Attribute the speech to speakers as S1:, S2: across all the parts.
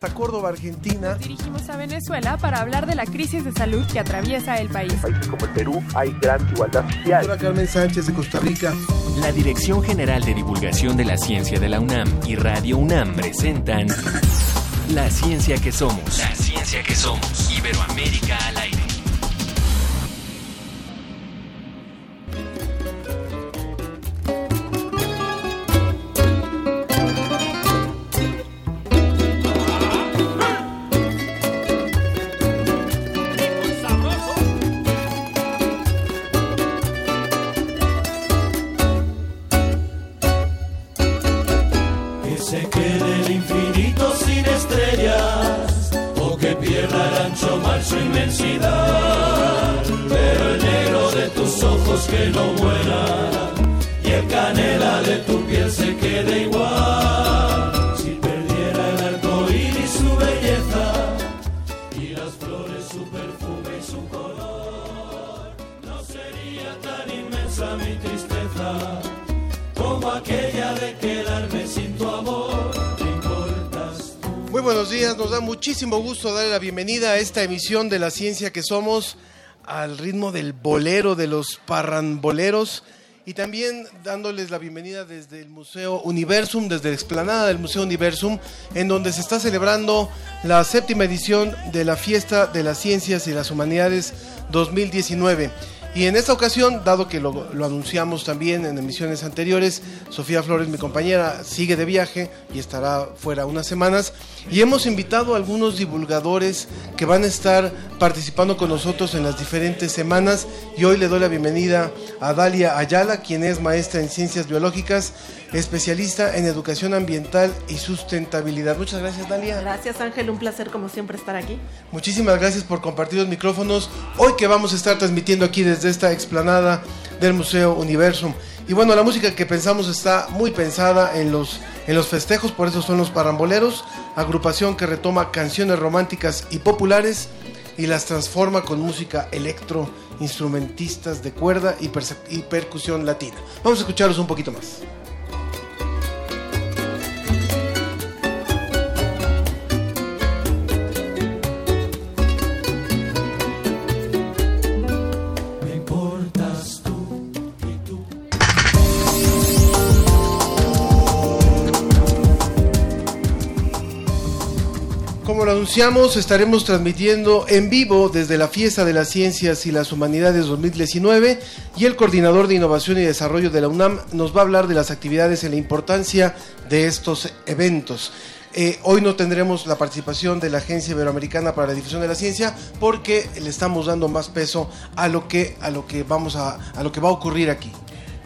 S1: a Córdoba, Argentina.
S2: dirigimos a Venezuela para hablar de la crisis de salud que atraviesa el país. En
S3: países como el Perú hay gran igualdad social.
S1: Doctora Carmen Sánchez de Costa Rica.
S4: La Dirección General de Divulgación de la Ciencia de la UNAM y Radio UNAM presentan La Ciencia que Somos. La Ciencia que Somos. Iberoamérica al aire.
S1: Bienvenida a esta emisión de La Ciencia que Somos al ritmo del bolero, de los parramboleros y también dándoles la bienvenida desde el Museo Universum, desde la explanada del Museo Universum, en donde se está celebrando la séptima edición de la Fiesta de las Ciencias y las Humanidades 2019. Y en esta ocasión, dado que lo, anunciamos también en emisiones anteriores, Sofía Flores, mi compañera, sigue de viaje y estará fuera unas semanas. Y hemos invitado a algunos divulgadores que van a estar participando con nosotros en las diferentes semanas. Y hoy le doy la bienvenida a Dalia Ayala, quien es maestra en ciencias biológicas, especialista en educación ambiental y sustentabilidad. Muchas gracias, Dalia.
S5: Gracias, Ángel. Un placer, como siempre, estar aquí.
S1: Muchísimas gracias por compartir los micrófonos. Hoy que vamos a estar transmitiendo aquí desde esta explanada del Museo Universum. Y bueno, la música que pensamos está muy pensada en los, en los festejos, por eso son los paramboleros, agrupación que retoma canciones románticas y populares y las transforma con música electro, instrumentistas de cuerda y, y percusión latina. Vamos a escucharlos un poquito más. Anunciamos, estaremos transmitiendo en vivo desde la Fiesta de las Ciencias y las Humanidades 2019 y el coordinador de Innovación y Desarrollo de la UNAM nos va a hablar de las actividades y la importancia de estos eventos. Eh, hoy no tendremos la participación de la Agencia Iberoamericana para la Difusión de la Ciencia porque le estamos dando más peso a lo que a lo que vamos a, a lo que va a ocurrir aquí.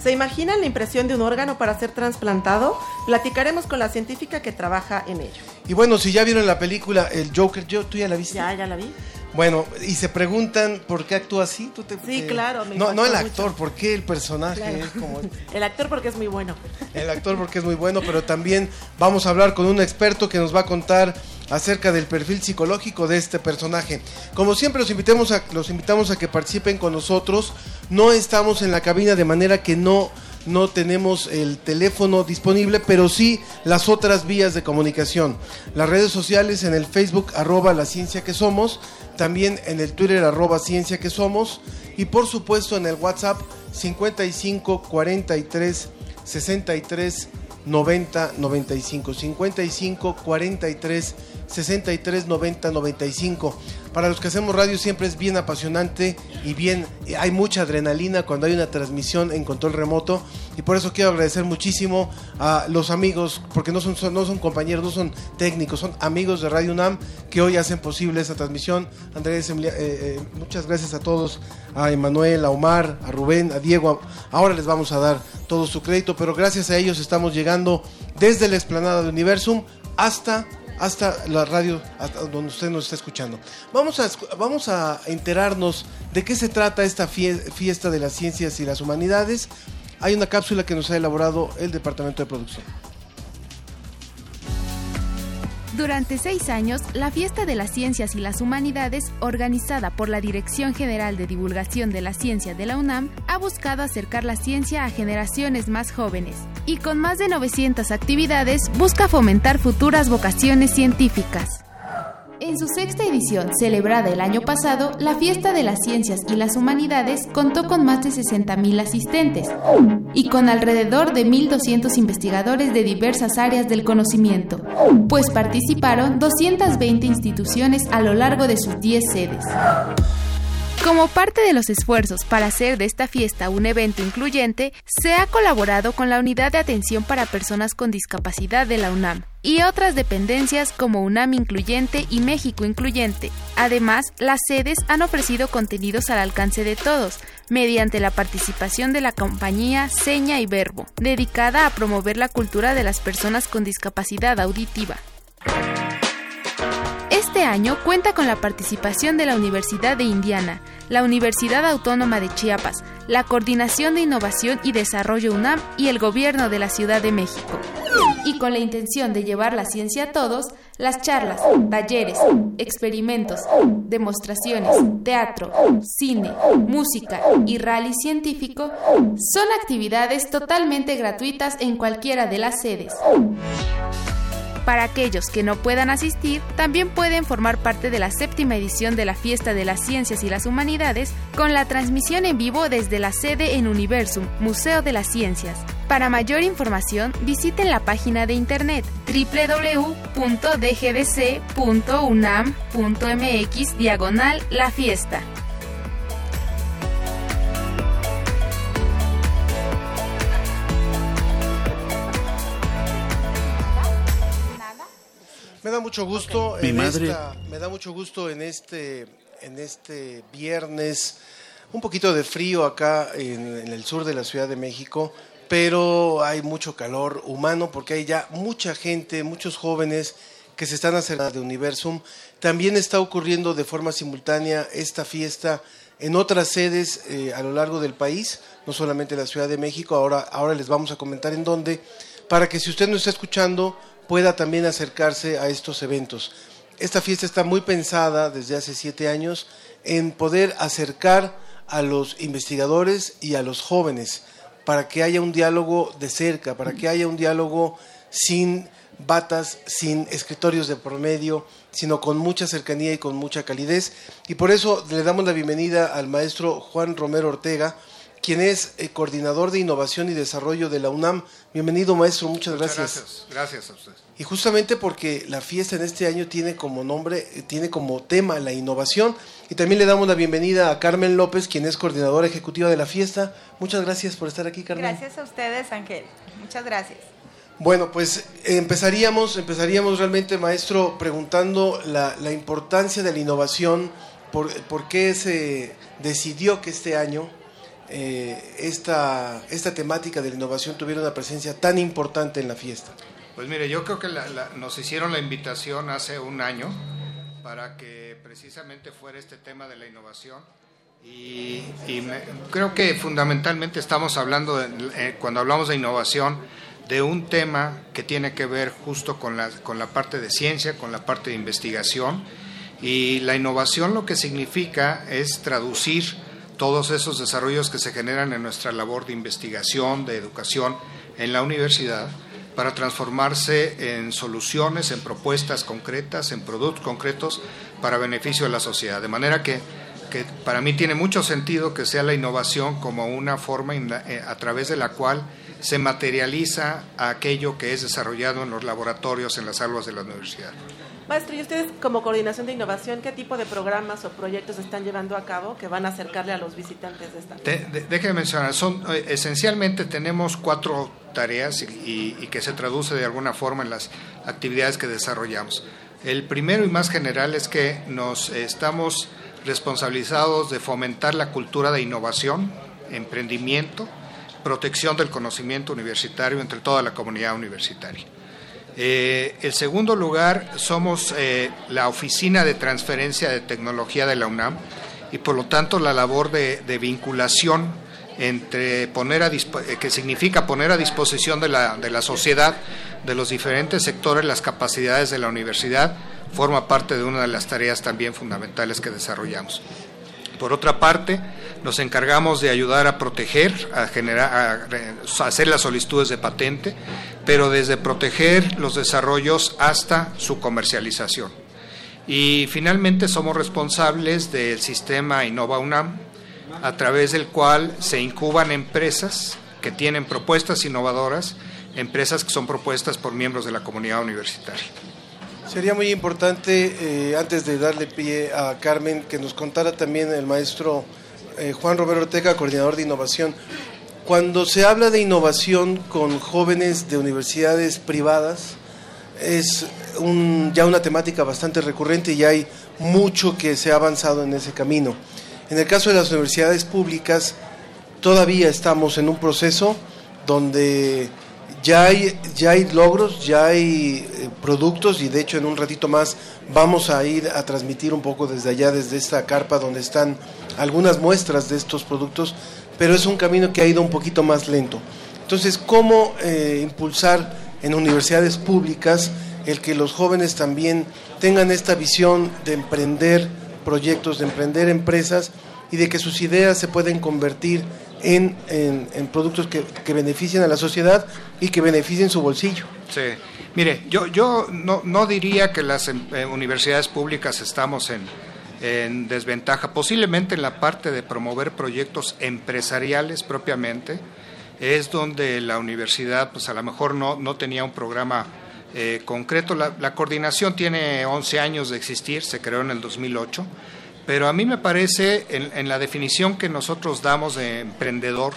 S5: ¿Se imaginan la impresión de un órgano para ser trasplantado? Platicaremos con la científica que trabaja en ello.
S1: Y bueno, si ya vieron la película El Joker, yo, ¿tú ya la viste?
S5: Ya, ya la vi.
S1: Bueno, y se preguntan por qué actúa así. ¿Tú te,
S5: sí, claro.
S1: no, no el actor, ¿por qué el personaje es como...
S5: el actor porque es muy bueno.
S1: El actor porque es muy bueno, pero también vamos a hablar con un experto que nos va a contar acerca del perfil psicológico de este personaje. Como siempre los invitamos a, los invitamos a que participen con nosotros. No estamos en la cabina de manera que no no tenemos el teléfono disponible, pero sí las otras vías de comunicación. Las redes sociales en el Facebook arroba la ciencia que somos, también en el Twitter arroba ciencia que somos y por supuesto en el WhatsApp 55 43 63 90 95 55 43 63 90 95 para los que hacemos radio siempre es bien apasionante y bien, hay mucha adrenalina cuando hay una transmisión en control remoto y por eso quiero agradecer muchísimo a los amigos, porque no son, no son compañeros, no son técnicos, son amigos de Radio UNAM que hoy hacen posible esta transmisión. Andrés, eh, eh, muchas gracias a todos, a Emanuel, a Omar, a Rubén, a Diego. Ahora les vamos a dar todo su crédito, pero gracias a ellos estamos llegando desde la explanada de Universum hasta hasta la radio donde usted nos está escuchando. Vamos a, vamos a enterarnos de qué se trata esta fiesta de las ciencias y las humanidades. Hay una cápsula que nos ha elaborado el Departamento de Producción.
S6: Durante seis años, la Fiesta de las Ciencias y las Humanidades, organizada por la Dirección General de Divulgación de la Ciencia de la UNAM, ha buscado acercar la ciencia a generaciones más jóvenes, y con más de 900 actividades busca fomentar futuras vocaciones científicas. En su sexta edición, celebrada el año pasado, la Fiesta de las Ciencias y las Humanidades contó con más de 60.000 asistentes y con alrededor de 1.200 investigadores de diversas áreas del conocimiento, pues participaron 220 instituciones a lo largo de sus 10 sedes. Como parte de los esfuerzos para hacer de esta fiesta un evento incluyente, se ha colaborado con la Unidad de Atención para Personas con Discapacidad de la UNAM y otras dependencias como UNAM Incluyente y México Incluyente. Además, las sedes han ofrecido contenidos al alcance de todos, mediante la participación de la compañía Seña y Verbo, dedicada a promover la cultura de las personas con discapacidad auditiva. Este año cuenta con la participación de la Universidad de Indiana, la Universidad Autónoma de Chiapas, la Coordinación de Innovación y Desarrollo UNAM y el Gobierno de la Ciudad de México. Y con la intención de llevar la ciencia a todos, las charlas, talleres, experimentos, demostraciones, teatro, cine, música y rally científico son actividades totalmente gratuitas en cualquiera de las sedes. Para aquellos que no puedan asistir, también pueden formar parte de la séptima edición de la Fiesta de las Ciencias y las Humanidades con la transmisión en vivo desde la sede en Universum, Museo de las Ciencias. Para mayor información, visiten la página de internet www.dgdc.unam.mx diagonal la fiesta.
S1: Me da mucho gusto. En
S7: madre-
S1: esta- me da mucho gusto en este, en este viernes. Un poquito de frío acá en, en el sur de la Ciudad de México, pero hay mucho calor humano porque hay ya mucha gente, muchos jóvenes que se están acercando de Universum. También está ocurriendo de forma simultánea esta fiesta en otras sedes eh, a lo largo del país, no solamente en la Ciudad de México. Ahora, ahora les vamos a comentar en dónde, para que si usted no está escuchando pueda también acercarse a estos eventos. Esta fiesta está muy pensada desde hace siete años en poder acercar a los investigadores y a los jóvenes para que haya un diálogo de cerca, para que haya un diálogo sin batas, sin escritorios de promedio, sino con mucha cercanía y con mucha calidez. Y por eso le damos la bienvenida al maestro Juan Romero Ortega, quien es eh, coordinador de innovación y desarrollo de la UNAM. Bienvenido, maestro, muchas gracias.
S8: Gracias, gracias a usted.
S1: Y justamente porque la fiesta en este año tiene como nombre, eh, tiene como tema la innovación. Y también le damos la bienvenida a Carmen López, quien es coordinadora ejecutiva de la fiesta. Muchas gracias por estar aquí, Carmen.
S9: Gracias a ustedes, Ángel. Muchas gracias.
S1: Bueno, pues empezaríamos, empezaríamos realmente, maestro, preguntando la, la importancia de la innovación, por, por qué se decidió que este año eh, esta, esta temática de la innovación tuviera una presencia tan importante en la fiesta.
S8: Pues mire, yo creo que nos hicieron la invitación hace un año para que precisamente fuera este tema de la innovación y, creo que fundamentalmente estamos hablando, eh, cuando hablamos de innovación, de un tema que tiene que ver justo con la, con la parte de ciencia, con la parte de investigación y la innovación lo que significa es traducir todos esos desarrollos que se generan en nuestra labor de investigación, de educación en la universidad, para transformarse en soluciones, en propuestas concretas, en productos concretos para beneficio de la sociedad. De manera que, que para mí tiene mucho sentido que sea la innovación como una forma eh, a través de la cual se materializa aquello que es desarrollado en los laboratorios, en las aulas de la universidad.
S5: Maestro, ¿y ustedes como coordinación de innovación, qué tipo de programas o proyectos están llevando a cabo que van a acercarle a los visitantes de esta
S8: de- déjeme mencionar, son, eh, esencialmente tenemos cuatro tareas y, que se traduce de alguna forma en las actividades que desarrollamos. El primero y más general es que nos estamos responsabilizados de fomentar la cultura de innovación, emprendimiento, protección del conocimiento universitario entre toda la comunidad universitaria. Eh, el segundo lugar, somos eh, la Oficina de Transferencia de Tecnología de la UNAM y por lo tanto la labor de, de vinculación entre poner a eh, que significa poner a disposición de la, de la sociedad, de los diferentes sectores, las capacidades de la universidad, forma parte de una de las tareas también fundamentales que desarrollamos. Por otra parte, nos encargamos de ayudar a proteger, a generar, a hacer las solicitudes de patente, pero desde proteger los desarrollos hasta su comercialización. Y finalmente somos responsables del sistema Innova UNAM, a través del cual se incuban empresas que tienen propuestas innovadoras, empresas que son propuestas por miembros de la comunidad universitaria.
S1: Sería muy importante, eh, antes de darle pie a Carmen, que nos contara también el maestro eh, Juan Roberto Ortega, coordinador de innovación. Cuando se habla de innovación con jóvenes de universidades privadas, es ya una temática bastante recurrente y hay mucho que se ha avanzado en ese camino. En el caso de las universidades públicas, todavía estamos en un proceso donde ya hay, ya hay logros, ya hay eh, productos y de hecho en un ratito más vamos a ir a transmitir un poco desde allá, desde esta carpa donde están algunas muestras de estos productos, pero es un camino que ha ido un poquito más lento. Entonces, ¿cómo eh, impulsar en universidades públicas el que los jóvenes también tengan esta visión de emprender proyectos, de emprender empresas y de que sus ideas se pueden convertir en, en, productos que, que, beneficien a la sociedad y que beneficien su bolsillo.
S8: Sí, mire, yo, yo no, no diría que las em, eh, universidades públicas estamos en, en desventaja, posiblemente en la parte de promover proyectos empresariales propiamente, es donde la universidad pues a lo mejor no, no tenía un programa eh, concreto. La, coordinación tiene 11 años de existir, se creó en el 2008 pero a mí me parece, en, la definición que nosotros damos de emprendedor,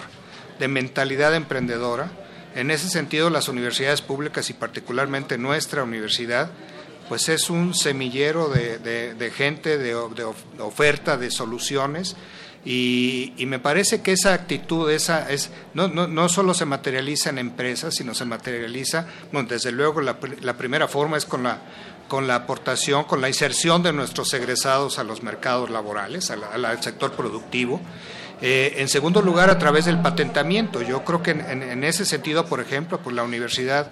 S8: de mentalidad emprendedora, en ese sentido las universidades públicas y particularmente nuestra universidad, pues es un semillero de, gente, de, oferta, de soluciones. Y, me parece que esa actitud, esa es no, no, no, solo se materializa en empresas, sino se materializa, desde luego la, la primera forma es con la con la aportación, con la inserción de nuestros egresados a los mercados laborales, al, sector productivo. Eh, en segundo lugar, a través del patentamiento. Yo creo que en, ese sentido, por ejemplo, pues la universidad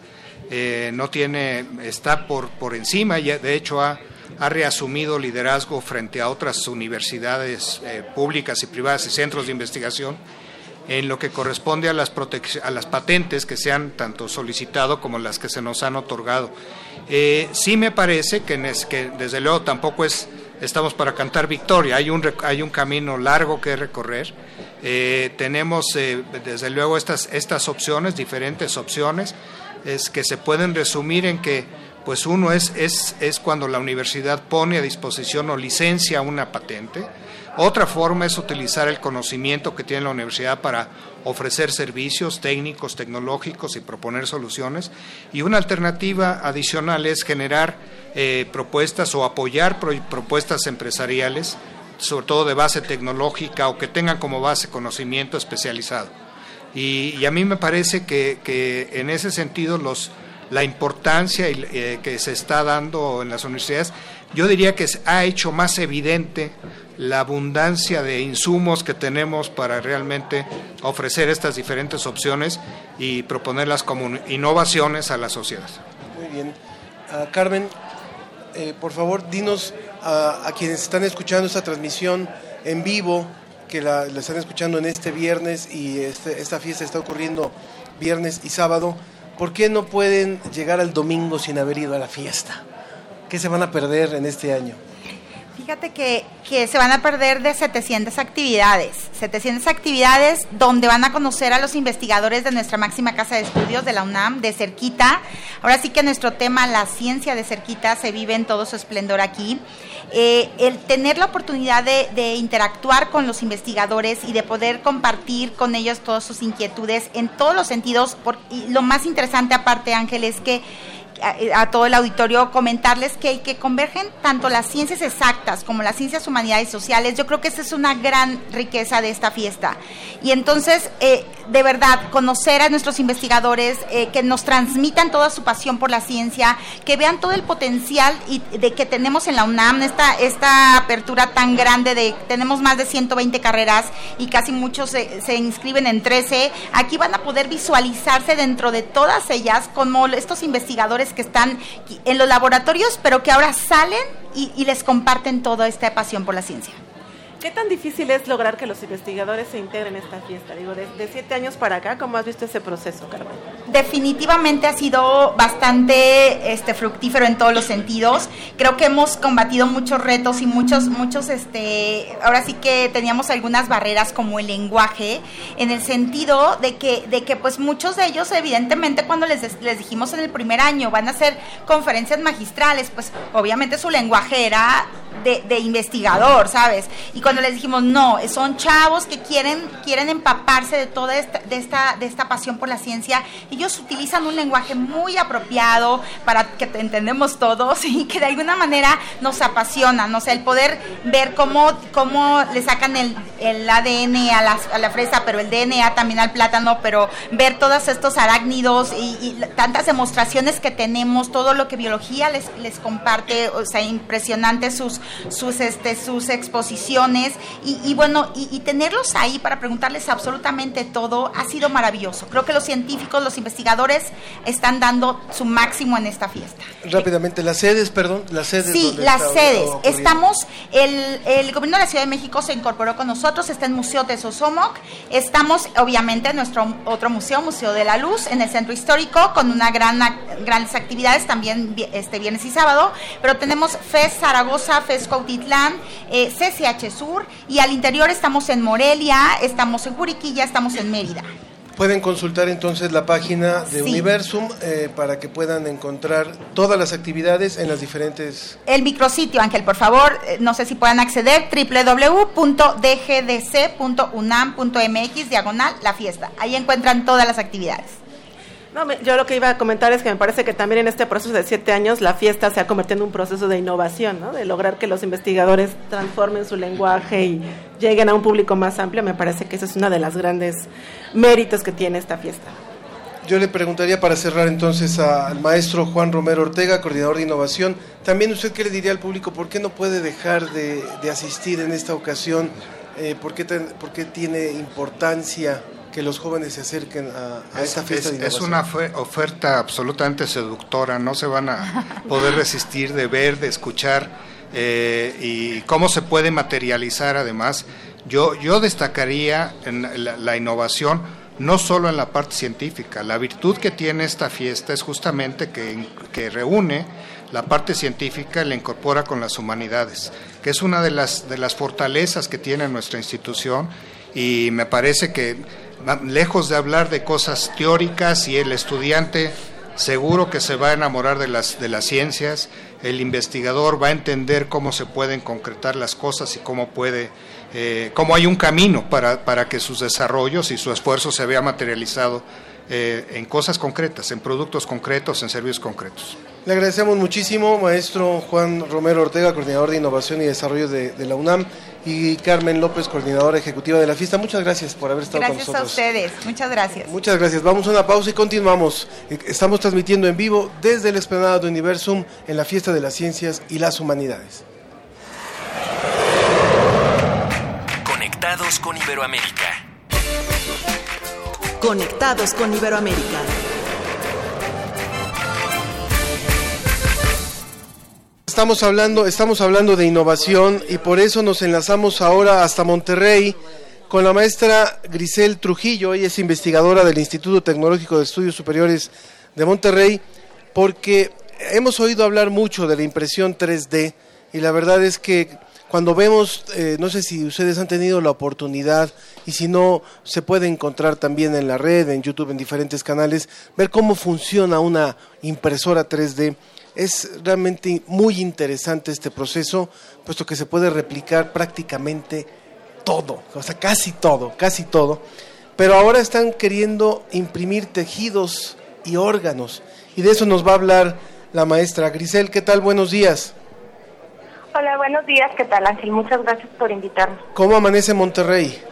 S8: eh, no tiene, está por, por encima, y de hecho ha, ha reasumido liderazgo frente a otras universidades eh, públicas y privadas y centros de investigación en lo que corresponde a las, a las patentes que se han tanto solicitado como las que se nos han otorgado. Eh, sí me parece que, desde luego tampoco es estamos para cantar victoria, hay un, hay un camino largo que recorrer. Eh, tenemos eh, desde luego estas, estas opciones, diferentes opciones, es que se pueden resumir en que pues uno es, es, es cuando la universidad pone a disposición o licencia una patente, otra forma es utilizar el conocimiento que tiene la universidad para ofrecer servicios técnicos, tecnológicos y proponer soluciones. Y una alternativa adicional es generar eh, propuestas o apoyar propuestas empresariales, sobre todo de base tecnológica o que tengan como base conocimiento especializado. Y, a mí me parece que, en ese sentido los, la importancia eh, que se está dando en las universidades, yo diría que ha hecho más evidente la abundancia de insumos que tenemos para realmente ofrecer estas diferentes opciones y proponerlas como innovaciones a la sociedad.
S1: Muy bien. Ah, Carmen, eh, por favor, dinos a, quienes están escuchando esta transmisión en vivo, que la, están escuchando en este viernes y este, esta fiesta está ocurriendo viernes y sábado, ¿por qué no pueden llegar al domingo sin haber ido a la fiesta? ¿Qué se van a perder en este año?
S9: Fíjate que, que, se van a perder de 700 actividades, 700 actividades donde van a conocer a los investigadores de nuestra máxima casa de estudios de la UNAM, de cerquita. Ahora sí que nuestro tema, la ciencia de cerquita, se vive en todo su esplendor aquí. Eh, el tener la oportunidad de, de, interactuar con los investigadores y de poder compartir con ellos todas sus inquietudes en todos los sentidos. Por, y lo más interesante aparte, Ángel, es que a, todo el auditorio comentarles que, que convergen tanto las ciencias exactas como las ciencias humanidades sociales. Yo creo que esa es una gran riqueza de esta fiesta. Y entonces, eh, de verdad, conocer a nuestros investigadores, eh, que nos transmitan toda su pasión por la ciencia, que vean todo el potencial y de que tenemos en la UNAM, esta, esta apertura tan grande de, tenemos más de 120 carreras y casi muchos se inscriben en 13. Aquí van a poder visualizarse dentro de todas ellas como estos investigadores que están en los laboratorios, pero que ahora salen y, les comparten toda esta pasión por la ciencia.
S5: ¿Qué tan difícil es lograr que los investigadores se integren en esta fiesta? Digo, de, siete años para acá, ¿cómo has visto ese proceso, Carmen?
S9: definitivamente ha sido bastante este, fructífero en todos los sentidos. Creo que hemos combatido muchos retos y muchos, muchos, este, ahora sí que teníamos algunas barreras como el lenguaje, en el sentido de que, de que pues muchos de ellos, evidentemente, cuando les, les dijimos en el primer año van a hacer conferencias magistrales, pues obviamente su lenguaje era de, de, investigador, ¿sabes? Y cuando les dijimos, no, son chavos que quieren, quieren empaparse de toda esta, de esta, de esta pasión por la ciencia, ellos utilizan un lenguaje muy apropiado para que te entendemos todos y que de alguna manera nos apasiona, no sé, el poder ver cómo, cómo le sacan el, el ADN a la, a la, fresa, pero el DNA también al plátano, pero ver todos estos arácnidos y, y tantas demostraciones que tenemos, todo lo que biología les, les comparte, o sea, impresionante sus, sus, este, sus exposiciones y, y bueno, y, y, tenerlos ahí para preguntarles absolutamente todo ha sido maravilloso. Creo que los científicos, los investigadores están dando su máximo en esta fiesta.
S1: Rápidamente, las sedes, perdón, las sedes.
S9: Sí, las sedes. Estamos, el, el gobierno de la Ciudad de México se incorporó con nosotros, está en Museo Tesosomoc, estamos obviamente en nuestro otro museo, Museo de la Luz, en el centro histórico, con una gran grandes actividades también este viernes y sábado, pero tenemos FES Zaragoza, FES Cautitlán, eh, CCH Sur y al interior estamos en Morelia, estamos en Juriquilla, estamos en Mérida.
S1: Pueden consultar entonces la página de sí. Universum eh, para que puedan encontrar todas las actividades en las diferentes...
S9: El micrositio, Ángel, por favor, no sé si puedan acceder, www.dgdc.unam.mx, diagonal, la fiesta. Ahí encuentran todas las actividades.
S5: No, yo lo que iba a comentar es que me parece que también en este proceso de siete años la fiesta se ha convertido en un proceso de innovación, ¿no? de lograr que los investigadores transformen su lenguaje y lleguen a un público más amplio. Me parece que eso es uno de los grandes méritos que tiene esta fiesta.
S1: Yo le preguntaría para cerrar entonces al maestro Juan Romero Ortega, coordinador de innovación, también usted qué le diría al público, ¿por qué no puede dejar de, asistir en esta ocasión? Eh, ¿por, qué ten, ¿Por qué tiene importancia que los jóvenes se acerquen a, a
S8: es,
S1: esta fiesta
S8: es,
S1: de
S8: es una oferta absolutamente seductora, no se van a poder resistir de ver, de escuchar eh, y cómo se puede materializar además. Yo, yo destacaría en la, la innovación no solo en la parte científica, la virtud que tiene esta fiesta es justamente que, que reúne la parte científica y la incorpora con las humanidades, que es una de las, de las fortalezas que tiene nuestra institución y me parece que lejos de hablar de cosas teóricas y el estudiante seguro que se va a enamorar de las, de las ciencias, el investigador va a entender cómo se pueden concretar las cosas y cómo puede, eh, cómo hay un camino para, para que sus desarrollos y su esfuerzo se vea materializado eh, en cosas concretas, en productos concretos, en servicios concretos.
S1: Le agradecemos muchísimo, maestro Juan Romero Ortega, coordinador de Innovación y Desarrollo de, de la UNAM, y Carmen López, coordinadora ejecutiva de la fiesta. Muchas gracias por haber estado
S9: gracias
S1: con nosotros.
S9: Gracias a ustedes, muchas gracias.
S1: Muchas gracias. Vamos a una pausa y continuamos. Estamos transmitiendo en vivo desde el Esplanada de Universum en la Fiesta de las Ciencias y las Humanidades.
S4: Conectados con Iberoamérica.
S7: Conectados con Iberoamérica.
S1: Estamos hablando, estamos hablando de innovación y por eso nos enlazamos ahora hasta Monterrey con la maestra Grisel Trujillo, ella es investigadora del Instituto Tecnológico de Estudios Superiores de Monterrey, porque hemos oído hablar mucho de la impresión 3D y la verdad es que cuando vemos, eh, no sé si ustedes han tenido la oportunidad y si no, se puede encontrar también en la red, en YouTube, en diferentes canales, ver cómo funciona una impresora 3D. Es realmente muy interesante este proceso, puesto que se puede replicar prácticamente todo, o sea, casi todo, casi todo. Pero ahora están queriendo imprimir tejidos y órganos. Y de eso nos va a hablar la maestra Grisel. ¿Qué tal? Buenos días.
S10: Hola, buenos días. ¿Qué tal, Ángel? Muchas gracias por invitarme.
S1: ¿Cómo amanece Monterrey?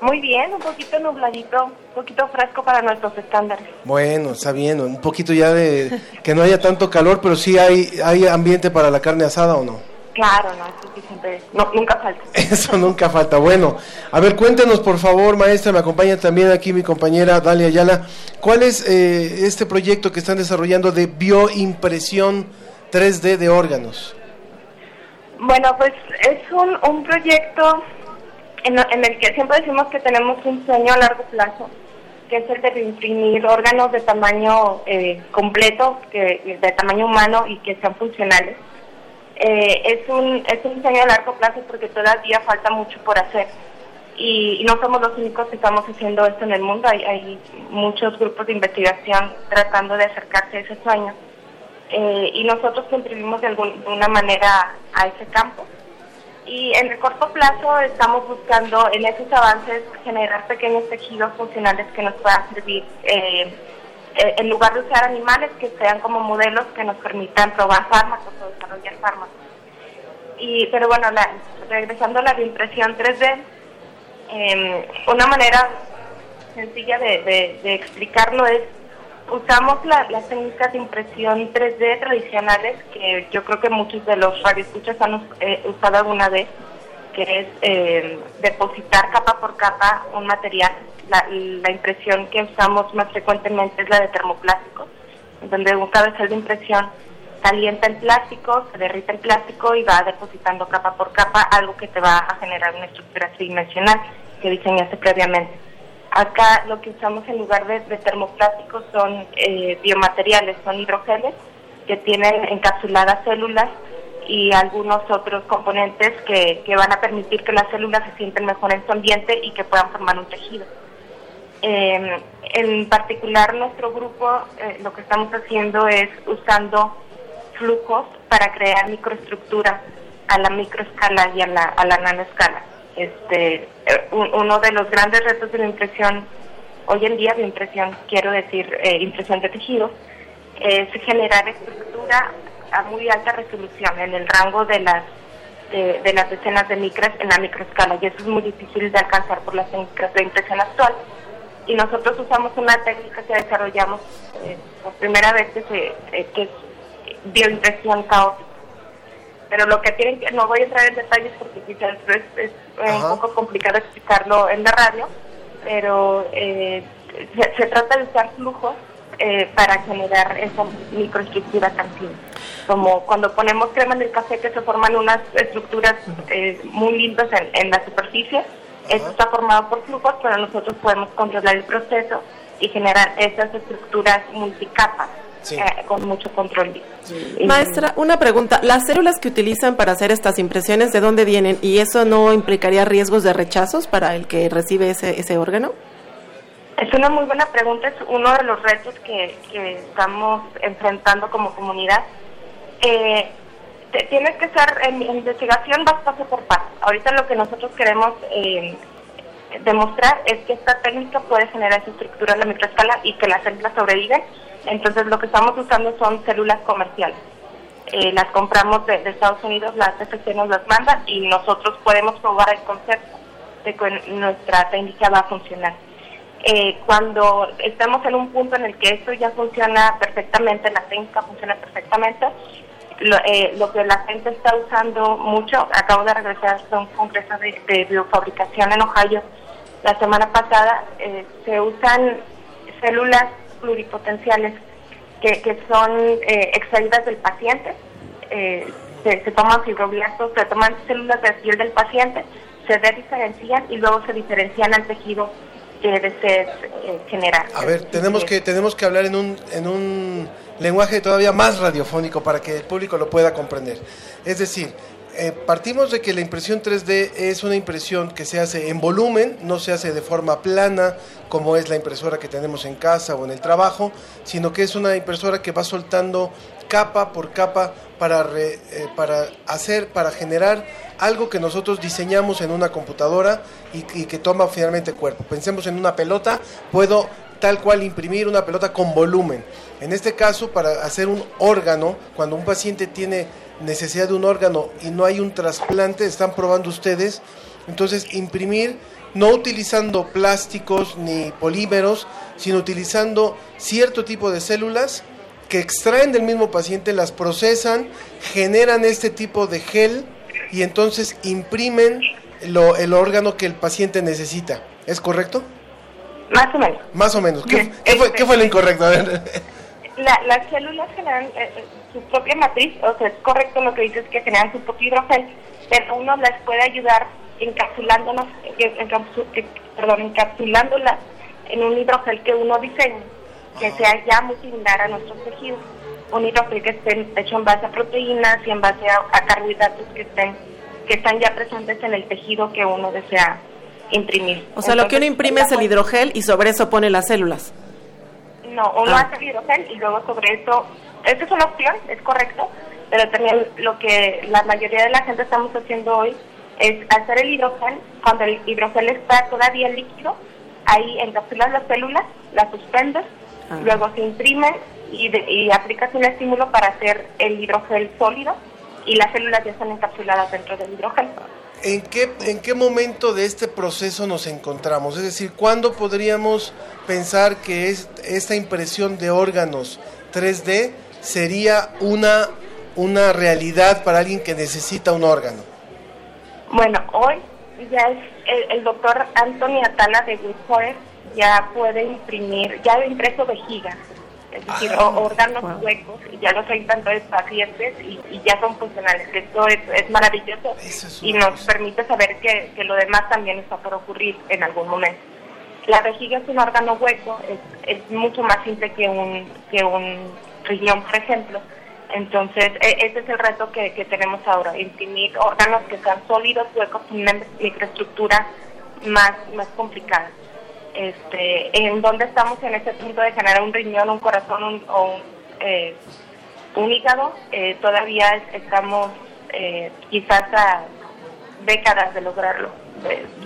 S10: Muy bien, un poquito nubladito, un poquito fresco para nuestros estándares.
S1: Bueno, está bien, un poquito ya de que no haya tanto calor, pero sí hay, hay ambiente para la carne asada o no.
S10: Claro, no, eso sí siempre, no, nunca falta.
S1: Eso nunca falta. Bueno, a ver, cuéntenos por favor, maestra, me acompaña también aquí mi compañera Dalia Ayala, ¿cuál es eh, este proyecto que están desarrollando de bioimpresión 3D de órganos?
S10: Bueno, pues es un, un proyecto en, el que siempre decimos que tenemos un sueño a largo plazo, que es el de imprimir órganos de tamaño eh, completo, que, de tamaño humano y que sean funcionales. Eh, es, un, es un sueño a largo plazo porque todavía falta mucho por hacer. Y, y no somos los únicos que estamos haciendo esto en el mundo, hay, hay muchos grupos de investigación tratando de acercarse a ese sueño. Eh, y nosotros contribuimos de alguna manera a ese campo. Y en el corto plazo estamos buscando en esos avances generar pequeños tejidos funcionales que nos puedan servir, eh, eh, en lugar de usar animales que sean como modelos que nos permitan probar fármacos o desarrollar fármacos. Y, pero bueno, regresando a la impresión 3D, eh, una manera sencilla de, de, de explicarlo es usamos la, las técnicas de impresión 3D tradicionales que yo creo que muchos de los radioescuchas han eh, usado alguna vez, que es eh, depositar capa por capa un material. La, la, impresión que usamos más frecuentemente es la de termoplásticos, donde un cabezal de impresión calienta el plástico, se derrite el plástico y va depositando capa por capa algo que te va a generar una estructura tridimensional que diseñaste previamente. Acá lo que usamos en lugar de, termoplásticos son eh, biomateriales, son hidrogeles que tienen encapsuladas células y algunos otros componentes que, que, van a permitir que las células se sienten mejor en su ambiente y que puedan formar un tejido. Eh, en particular, nuestro grupo eh, lo que estamos haciendo es usando flujos para crear microestructuras a la microescala y a la, a la nanoescala. Este, uno de los grandes retos de la impresión, hoy en día de impresión, quiero decir eh, impresión de tejidos, es generar estructura a muy alta resolución en el rango de las de, las decenas de micras en la microescala y eso es muy difícil de alcanzar por las técnicas de impresión actual. Y nosotros usamos una técnica que desarrollamos eh, por primera vez que, se, eh, que es bioimpresión caótica pero lo que tienen que, no voy a entrar en detalles porque quizás es, es un poco complicado explicarlo en la radio, pero eh, se, se, trata de usar flujos eh, para generar esa microestructura tan fina. Como cuando ponemos crema en el café que se forman unas estructuras eh, muy lindas en, en, la superficie, eso está formado por flujos, pero nosotros podemos controlar el proceso y generar esas estructuras multicapas sí. eh, con mucho control.
S5: Maestra, una pregunta. ¿Las células que utilizan para hacer estas impresiones, de dónde vienen? ¿Y eso no implicaría riesgos de rechazos para el que recibe ese, ese órgano?
S10: Es una muy buena pregunta, es uno de los retos que, que estamos enfrentando como comunidad. Eh, te, tienes que ser, en investigación vas paso por paso. Ahorita lo que nosotros queremos eh, demostrar es que esta técnica puede generar esa estructura en la microescala y que las células sobreviven entonces lo que estamos usando son células comerciales. Eh, las compramos de, Estados Unidos, las FC nos las manda y nosotros podemos probar el concepto de que nuestra técnica va a funcionar. Eh, cuando estamos en un punto en el que esto ya funciona perfectamente, la técnica funciona perfectamente, lo, eh, que la gente está usando mucho, acabo de regresar de un congreso de, de biofabricación en Ohio la semana pasada, eh, se usan células pluripotenciales que, que son eh, extraídas del paciente, eh, se, se, toman fibroblastos, se toman células de piel del paciente, se diferencian y luego se diferencian al tejido que desees eh, generar.
S1: A ver, tenemos que tenemos que hablar en un en un lenguaje todavía más radiofónico para que el público lo pueda comprender. Es decir, eh, partimos de que la impresión 3D es una impresión que se hace en volumen, no se hace de forma plana como es la impresora que tenemos en casa o en el trabajo, sino que es una impresora que va soltando capa por capa para, eh, para hacer, para generar algo que nosotros diseñamos en una computadora y, y que toma finalmente cuerpo. Pensemos en una pelota, puedo tal cual imprimir una pelota con volumen. En este caso, para hacer un órgano, cuando un paciente tiene necesidad de un órgano y no hay un trasplante, están probando ustedes, entonces imprimir no utilizando plásticos ni polímeros, sino utilizando cierto tipo de células que extraen del mismo paciente, las procesan, generan este tipo de gel y entonces imprimen lo, el órgano que el paciente necesita. ¿Es correcto?
S10: Más o menos.
S1: Más o menos. ¿Qué, ¿qué, fue, ¿qué fue, lo incorrecto? A ver.
S10: la- las células generan eh, eh, su propia matriz, o sea, es correcto lo que dices que generan su propio hidrogel, pero uno les puede ayudar encapsulándonos, encapsu- eh, perdón, encapsulándolas en un hidrogel que uno diseñe, que sea ya muy similar a nuestros tejidos. Un hidrogel que esté hecho en base a proteínas y en base a, a carbohidratos que estén que están ya presentes en el tejido que uno desea imprimir.
S5: O sea, lo que uno imprime es el hidrogel y sobre eso pone las células.
S10: No, uno
S5: Ah.
S10: hace el hidrogel y luego sobre eso, esta es una opción, es correcto, pero también lo que la mayoría de la gente estamos haciendo hoy es hacer el hidrogel, cuando el hidrogel está todavía líquido, ahí encapsulas las células, las suspendes,
S5: Ah.
S10: luego se imprime y, de- y aplicas un estímulo para hacer el hidrogel sólido y las células ya están encapsuladas dentro del hidrogel.
S1: ¿En qué, ¿En qué momento de este proceso nos encontramos? Es decir, ¿cuándo podríamos pensar que es, esta impresión de órganos 3D sería una, una realidad para alguien que necesita un órgano?
S10: Bueno, hoy ya es el, doctor Anthony Atala de Good Forest ya puede imprimir, ya ha impreso vejiga, es decir,
S1: Ah,
S10: o- órganos
S5: wow.
S10: huecos, y ya los hay tanto de pacientes y, y ya son funcionales. Esto es, es maravilloso
S1: es
S10: y nos
S1: cosa.
S10: permite saber que, que lo demás también está por ocurrir en algún momento. La vejiga es un órgano hueco, es, es mucho más simple que un, que un riñón, por ejemplo. Entonces, e- ese es el reto que, que tenemos ahora, imprimir órganos que sean sólidos, huecos, con una microestructura más, más complicada. Este, ¿En dónde estamos en ese punto de generar un riñón, un corazón un- o un, eh, hígado? Eh, todavía es- estamos eh, quizás a décadas de lograrlo,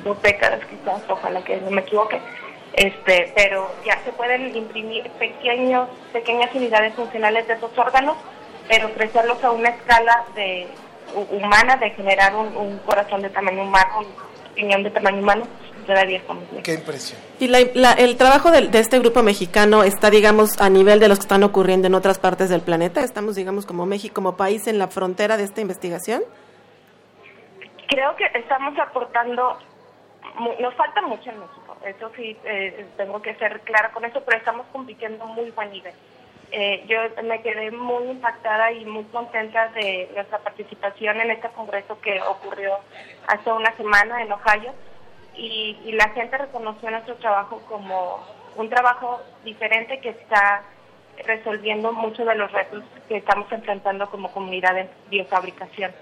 S10: dos décadas quizás, ojalá que no me equivoque. Este, pero ya se pueden imprimir pequeños, pequeñas unidades funcionales de esos órganos, pero crecerlos a una escala de hu- humana de generar un corazón de tamaño humano, un riñón de tamaño humano,
S1: Qué impresión.
S5: Y la- la- el trabajo del- de, este grupo mexicano está, digamos, a nivel de los que están ocurriendo en otras partes del planeta. Estamos, digamos, como México, como país en la frontera de esta investigación.
S10: Creo que estamos aportando, mu- nos falta mucho en México, eso sí, eh, tengo que ser clara con eso, pero estamos compitiendo muy buen nivel. Eh, yo me quedé muy impactada y muy contenta de nuestra participación en este congreso que ocurrió hace una semana en Ohio y, y la gente reconoció nuestro trabajo como un trabajo diferente que está resolviendo muchos de los retos que estamos enfrentando como comunidad de biofabricación.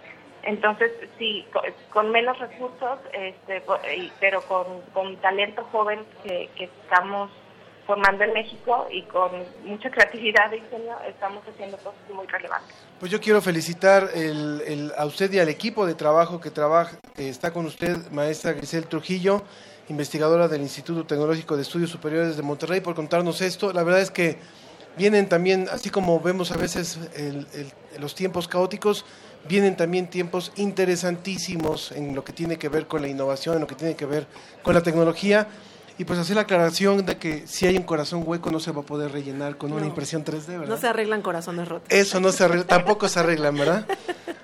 S10: Entonces, sí, co- con, menos recursos, este, pero con, con talento joven que, que estamos formando en México y con mucha creatividad y diseño, estamos haciendo cosas muy relevantes.
S1: Pues yo quiero felicitar el- el- a usted y al equipo de trabajo que trabaja, está con usted, maestra Grisel Trujillo, investigadora del Instituto Tecnológico de Estudios Superiores de Monterrey, por contarnos esto. La verdad es que vienen también, así como vemos a veces los tiempos caóticos, vienen también tiempos interesantísimos en lo que tiene que ver con la innovación, en lo que tiene que ver con la tecnología. Y pues hacer la aclaración de que si hay un corazón hueco no se va a poder rellenar con una impresión 3D, ¿verdad?
S5: No se arreglan corazones rotos.
S1: Eso no se arregla, tampoco se arreglan, ¿verdad?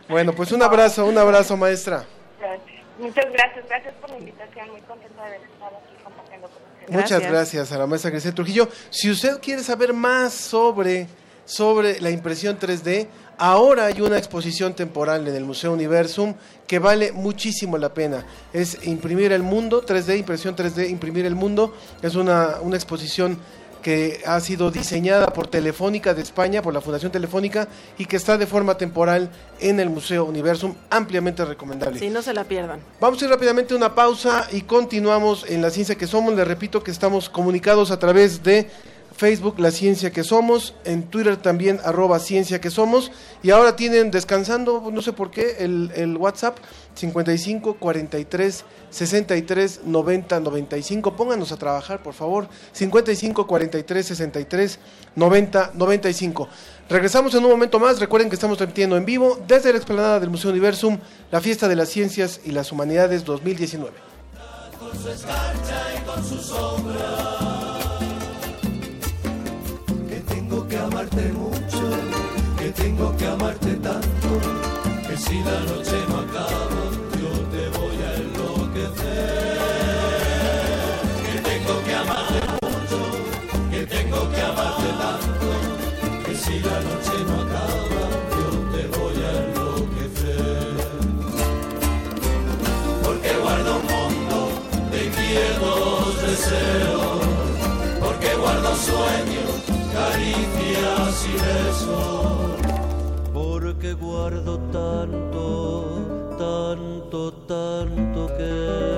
S1: Bueno, pues un abrazo, un abrazo, maestra.
S10: Gracias. Muchas gracias, gracias por la invitación, muy contenta de haber estado aquí compartiendo con ustedes.
S1: Muchas
S5: Gracias.
S1: a la maestra Grisel Trujillo. Si usted quiere saber más sobre, sobre la impresión 3D, ahora hay una exposición temporal en el Museo Universum que vale muchísimo la pena. Es Imprimir el Mundo, 3D, impresión 3D, Imprimir el Mundo. Es una, una exposición que ha sido diseñada por Telefónica de España, por la Fundación Telefónica, y que está de forma temporal en el Museo Universum, ampliamente recomendable.
S5: Sí, no se la pierdan.
S1: Vamos a ir rápidamente a una pausa y continuamos en La Ciencia que Somos. Les repito que estamos comunicados a través de Facebook, La Ciencia que Somos, en Twitter también, arroba Ciencia que Somos. Y ahora tienen descansando, no sé por qué, el, WhatsApp 55 43 63 90 95. Pónganos a trabajar, por favor. 55 43 63 90 95. Regresamos en un momento más. Recuerden que estamos transmitiendo en vivo desde la explanada del Museo Universum, la fiesta de las ciencias y las humanidades 2019.
S11: que amarte mucho, que tengo que amarte tanto, que si la noche no acaba, yo te voy a enloquecer. Que tengo que amarte mucho, que tengo que amarte tanto, si la noche no acaba, yo te voy a enloquecer. Porque guardo un mundo de inquietos deseos, porque guardo sueños, caricias y besos. Porque guardo tanto, tanto, tanto que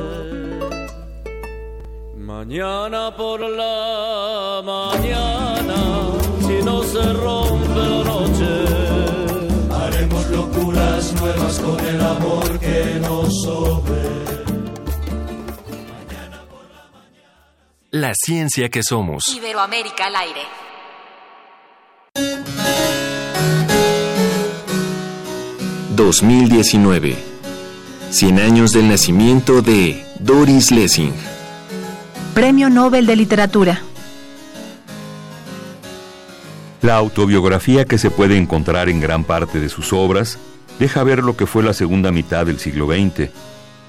S11: Mañana por la mañana, si no se rompe la noche, haremos locuras nuevas con el amor que nos sobre.
S4: La ciencia que somos.
S12: Iberoamérica al aire.
S4: ...2019... ...100 años del nacimiento de Doris Lessing...
S13: Premio Nobel de Literatura.
S14: La autobiografía que se puede encontrar en gran parte de sus obras deja ver lo que fue la segunda mitad del siglo XX.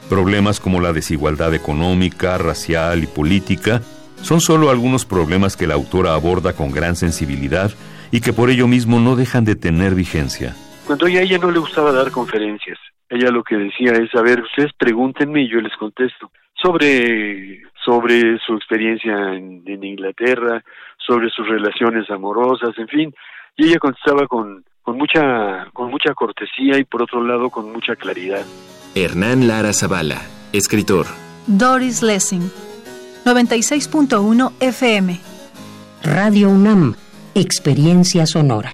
S14: Problemas como la desigualdad económica, racial y política son solo algunos problemas que la autora aborda con gran sensibilidad y que por ello mismo no dejan de tener vigencia.
S15: Cuando a ella no le gustaba dar conferencias, ella lo que decía es, a ver, ustedes pregúntenme y yo les contesto sobre sobre su experiencia en, en, Inglaterra, sobre sus relaciones amorosas, en fin, y ella contestaba con, con mucha con mucha cortesía y por otro lado con mucha claridad.
S4: Hernán Lara Zavala, escritor.
S13: Doris Lessing, 96.1 FM.
S16: Radio UNAM, experiencia sonora.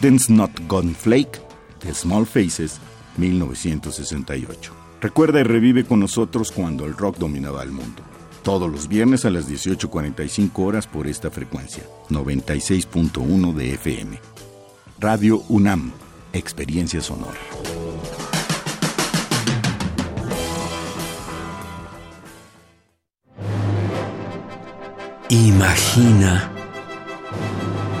S17: Ogden's Not Gone Flake, de Small Faces, 1968. Recuerda y revive con nosotros cuando el rock dominaba el mundo. Todos los viernes a las 18.45 horas por esta frecuencia, 96.1 de FM. Radio UNAM, Experiencia Sonora.
S18: Imagina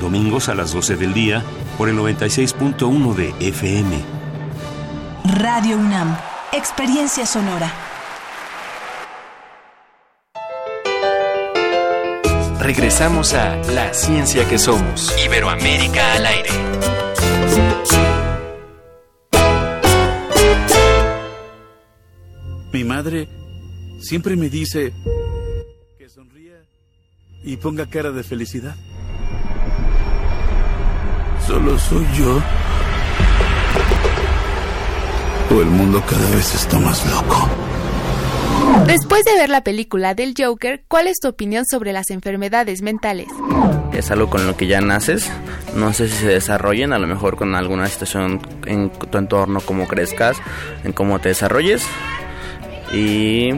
S18: domingos a las 12 del día por el 96.1 de FM.
S13: Radio UNAM, experiencia sonora.
S4: Regresamos a La Ciencia que Somos. Iberoamérica al aire.
S19: Mi madre siempre me dice que sonría y ponga cara de felicidad. ¿Solo soy yo? ¿O el mundo cada vez está más loco?
S6: Después de ver la película del Joker, ¿cuál es tu opinión sobre las enfermedades mentales?
S20: Es algo con lo que ya naces, no sé si se desarrollen, a lo mejor con alguna situación en tu entorno, cómo crezcas, en cómo te desarrolles. Y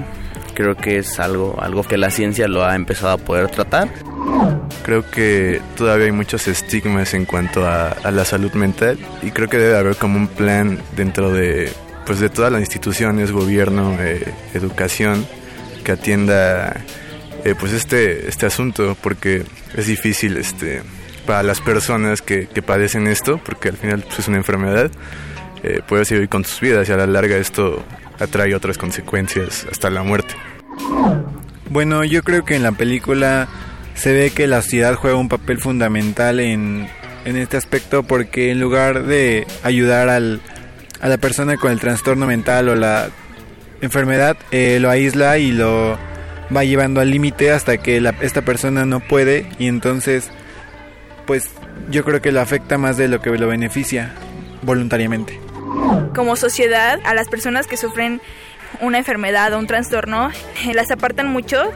S20: creo que es algo, algo que la ciencia lo ha empezado a poder tratar.
S21: Creo que todavía hay muchos estigmas en cuanto a, la salud mental y creo que debe haber como un plan dentro de, pues de todas las instituciones, gobierno, eh, educación, que atienda eh, pues este, este asunto porque es difícil este, para las personas que, padecen esto porque al final pues, es una enfermedad. Eh, puedes seguir con sus vidas y a la larga esto atrae otras consecuencias hasta la muerte.
S22: Bueno, yo creo que en la película se ve que la ciudad juega un papel fundamental en, en este aspecto porque en lugar de ayudar al, a la persona con el trastorno mental o la enfermedad, eh, lo aísla y lo va llevando al límite hasta que la- esta persona no puede y entonces pues yo creo que lo afecta más de lo que lo beneficia voluntariamente.
S23: Como sociedad, a las personas que sufren una enfermedad o un trastorno, eh, las apartan mucho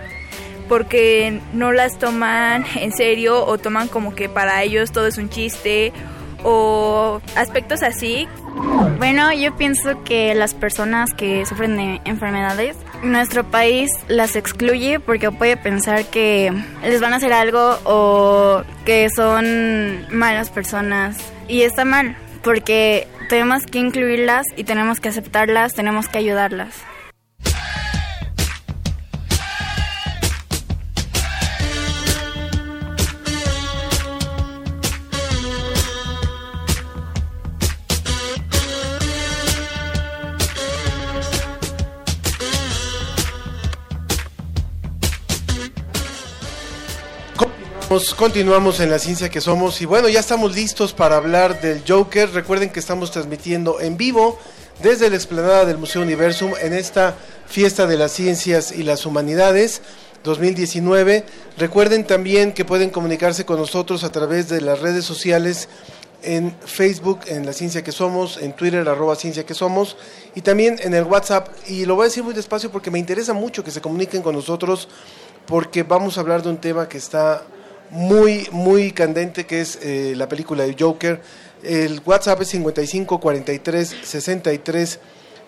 S23: porque no las toman en serio o toman como que para ellos todo es un chiste o aspectos así.
S12: Bueno, yo pienso que las personas que sufren de enfermedades, nuestro país las excluye porque puede pensar que les van a hacer algo o que son malas personas. Y está mal, porque tenemos que incluirlas y tenemos que aceptarlas, tenemos que ayudarlas.
S1: Continuamos, continuamos en la ciencia que somos y bueno, ya estamos listos para hablar del Joker. Recuerden que estamos transmitiendo en vivo desde la explanada del Museo Universum en esta fiesta de las ciencias y las humanidades 2019. Recuerden también que pueden comunicarse con nosotros a través de las redes sociales en Facebook, en La Ciencia que Somos, en Twitter, arroba Ciencia que Somos, y también en el WhatsApp. Y lo voy a decir muy despacio porque me interesa mucho que se comuniquen con nosotros, porque vamos a hablar de un tema que está muy, muy candente, que es eh, la película de Joker. El WhatsApp es 55 43 63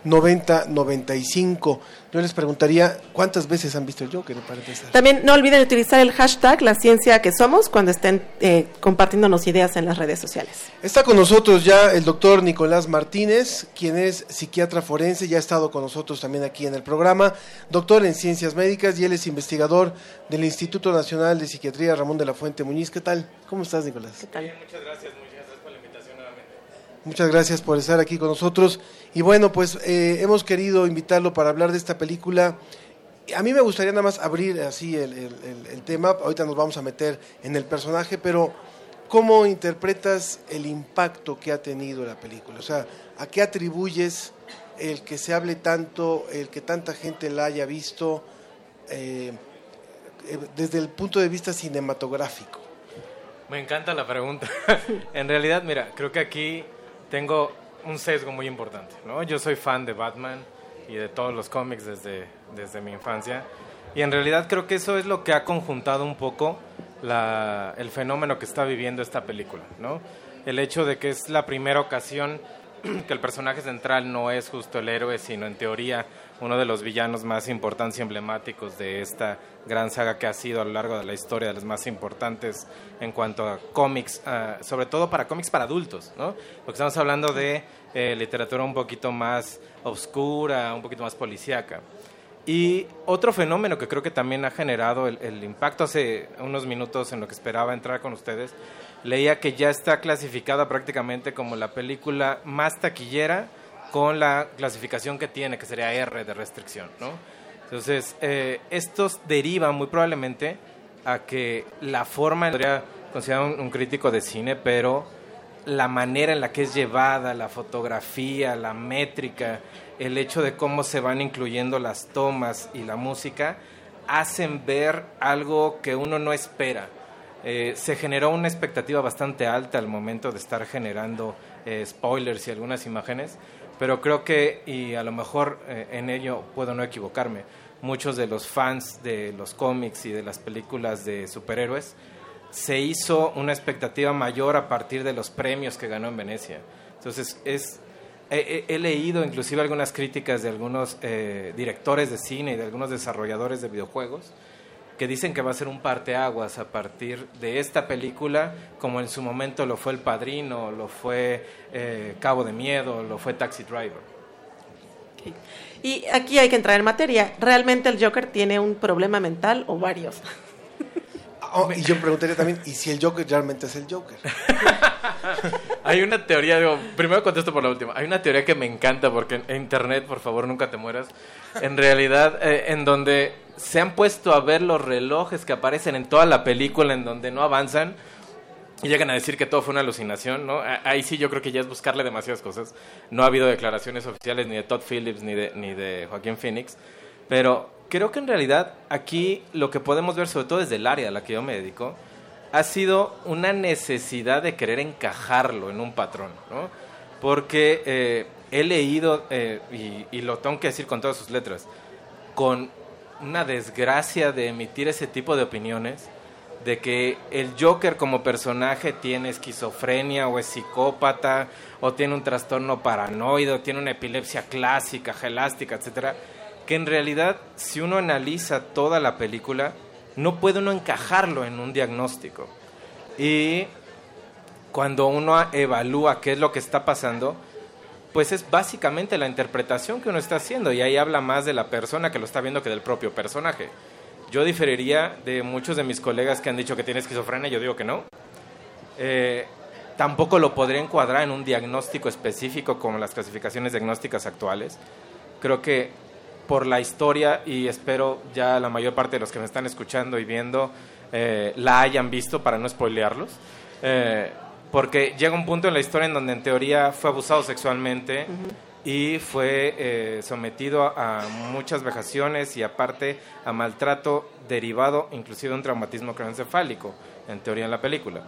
S1: 90 95. Yo les preguntaría cuántas veces han visto el Joker para empezar.
S5: También no olviden utilizar el hashtag la ciencia que somos cuando estén eh, compartiéndonos ideas en las redes sociales.
S1: Está con nosotros ya el doctor Nicolás Martínez, quien es psiquiatra forense, ya ha estado con nosotros también aquí en el programa, doctor en ciencias médicas y él es investigador del Instituto Nacional de Psiquiatría Ramón de la Fuente Muñiz. ¿Qué tal? ¿Cómo estás, Nicolás?
S5: ¿Qué tal?
S24: Muchas gracias, muchas gracias por la invitación nuevamente.
S1: Muchas gracias por estar aquí con nosotros. Y bueno, pues eh, hemos querido invitarlo para hablar de esta película. A mí me gustaría nada más abrir así el, el- tema. Ahorita nos vamos a meter en el personaje, pero ¿cómo interpretas el impacto que ha tenido la película? O sea, ¿a qué atribuyes el que se hable tanto, el que tanta gente la haya visto eh, eh, desde el punto de vista cinematográfico?
S24: Me encanta la pregunta. en realidad, mira, creo que aquí tengo un sesgo muy importante, ¿no? Yo soy fan de Batman y de todos los cómics desde, desde mi infancia. Y en realidad creo que eso es lo que ha conjuntado un poco el fenómeno que está viviendo esta película, ¿no? El hecho de que es la primera ocasión que el personaje central no es justo el héroe, sino en teoría uno de los villanos más importantes y emblemáticos de esta gran saga que ha sido a lo largo de la historia de las más importantes en cuanto a cómics, ah, sobre todo para cómics para adultos, ¿no? Porque estamos hablando de eh, literatura un poquito más oscura, un poquito más policíaca. Y otro fenómeno que creo que también ha generado el, el impacto hace unos minutos en lo que esperaba entrar con ustedes, leía que ya está clasificada prácticamente como la película más taquillera con la clasificación que tiene, que sería R de restricción, ¿no? Entonces, eh, estos derivan muy probablemente a que la forma, podría considerar un, un crítico de cine, pero la manera en la que es llevada, la fotografía, la métrica, el hecho de cómo se van incluyendo las tomas y la música, hacen ver algo que uno no espera. Eh, se generó una expectativa bastante alta al momento de estar generando eh, spoilers y algunas imágenes, pero creo que, y a lo mejor eh, en ello puedo no equivocarme, muchos de los fans de los cómics y de las películas de superhéroes se hizo una expectativa mayor a partir de los premios que ganó en Venecia. Entonces, es, he, he- leído inclusive algunas críticas de algunos eh, directores de cine y de algunos desarrolladores de videojuegos que dicen que va a ser un parteaguas a partir de esta película, como en su momento lo fue El Padrino, lo fue eh, Cabo de Miedo, lo fue Taxi Driver.
S5: Y aquí hay que entrar en materia. ¿Realmente el Joker tiene un problema mental o varios?
S1: Oh, y yo preguntaría también, ¿y si el Joker realmente es el Joker?
S24: Hay una teoría, digo, primero contesto por la última. Hay una teoría que me encanta porque en internet, por favor, nunca te mueras. En realidad, eh, en donde se han puesto a ver los relojes que aparecen en toda la película, en donde no avanzan. y llegan a decir que todo fue una alucinación, ¿no? Ahí sí yo creo que ya es buscarle demasiadas cosas. No ha habido declaraciones oficiales ni de Todd Phillips ni de, ni de Joaquín Phoenix, pero creo que en realidad aquí lo que podemos ver, sobre todo desde el área a la que yo me dedico, ha sido una necesidad de querer encajarlo en un patrón, ¿no? Porque eh, he leído, eh, y, y lo tengo que decir con todas sus letras, con una desgracia de emitir ese tipo de opiniones, de que el Joker como personaje tiene esquizofrenia o es psicópata o tiene un trastorno paranoide o tiene una epilepsia clásica, gelástica, etcétera, que en realidad si uno analiza toda la película no puede uno encajarlo en un diagnóstico. Y cuando uno evalúa qué es lo que está pasando, pues es básicamente la interpretación que uno está haciendo y ahí habla más de la persona que lo está viendo que del propio personaje. Yo diferiría de muchos de mis colegas que han dicho que tiene esquizofrenia, yo digo que no. Eh, tampoco lo podría encuadrar en un diagnóstico específico como las clasificaciones diagnósticas actuales. Creo que por la historia, y espero ya la mayor parte de los que me están escuchando y viendo eh, la hayan visto para no spoilearlos, eh, porque llega un punto en la historia en donde en teoría fue abusado sexualmente y fue eh, sometido a, a muchas vejaciones y aparte a maltrato derivado inclusive de un traumatismo craneoencefálico, en teoría en la película.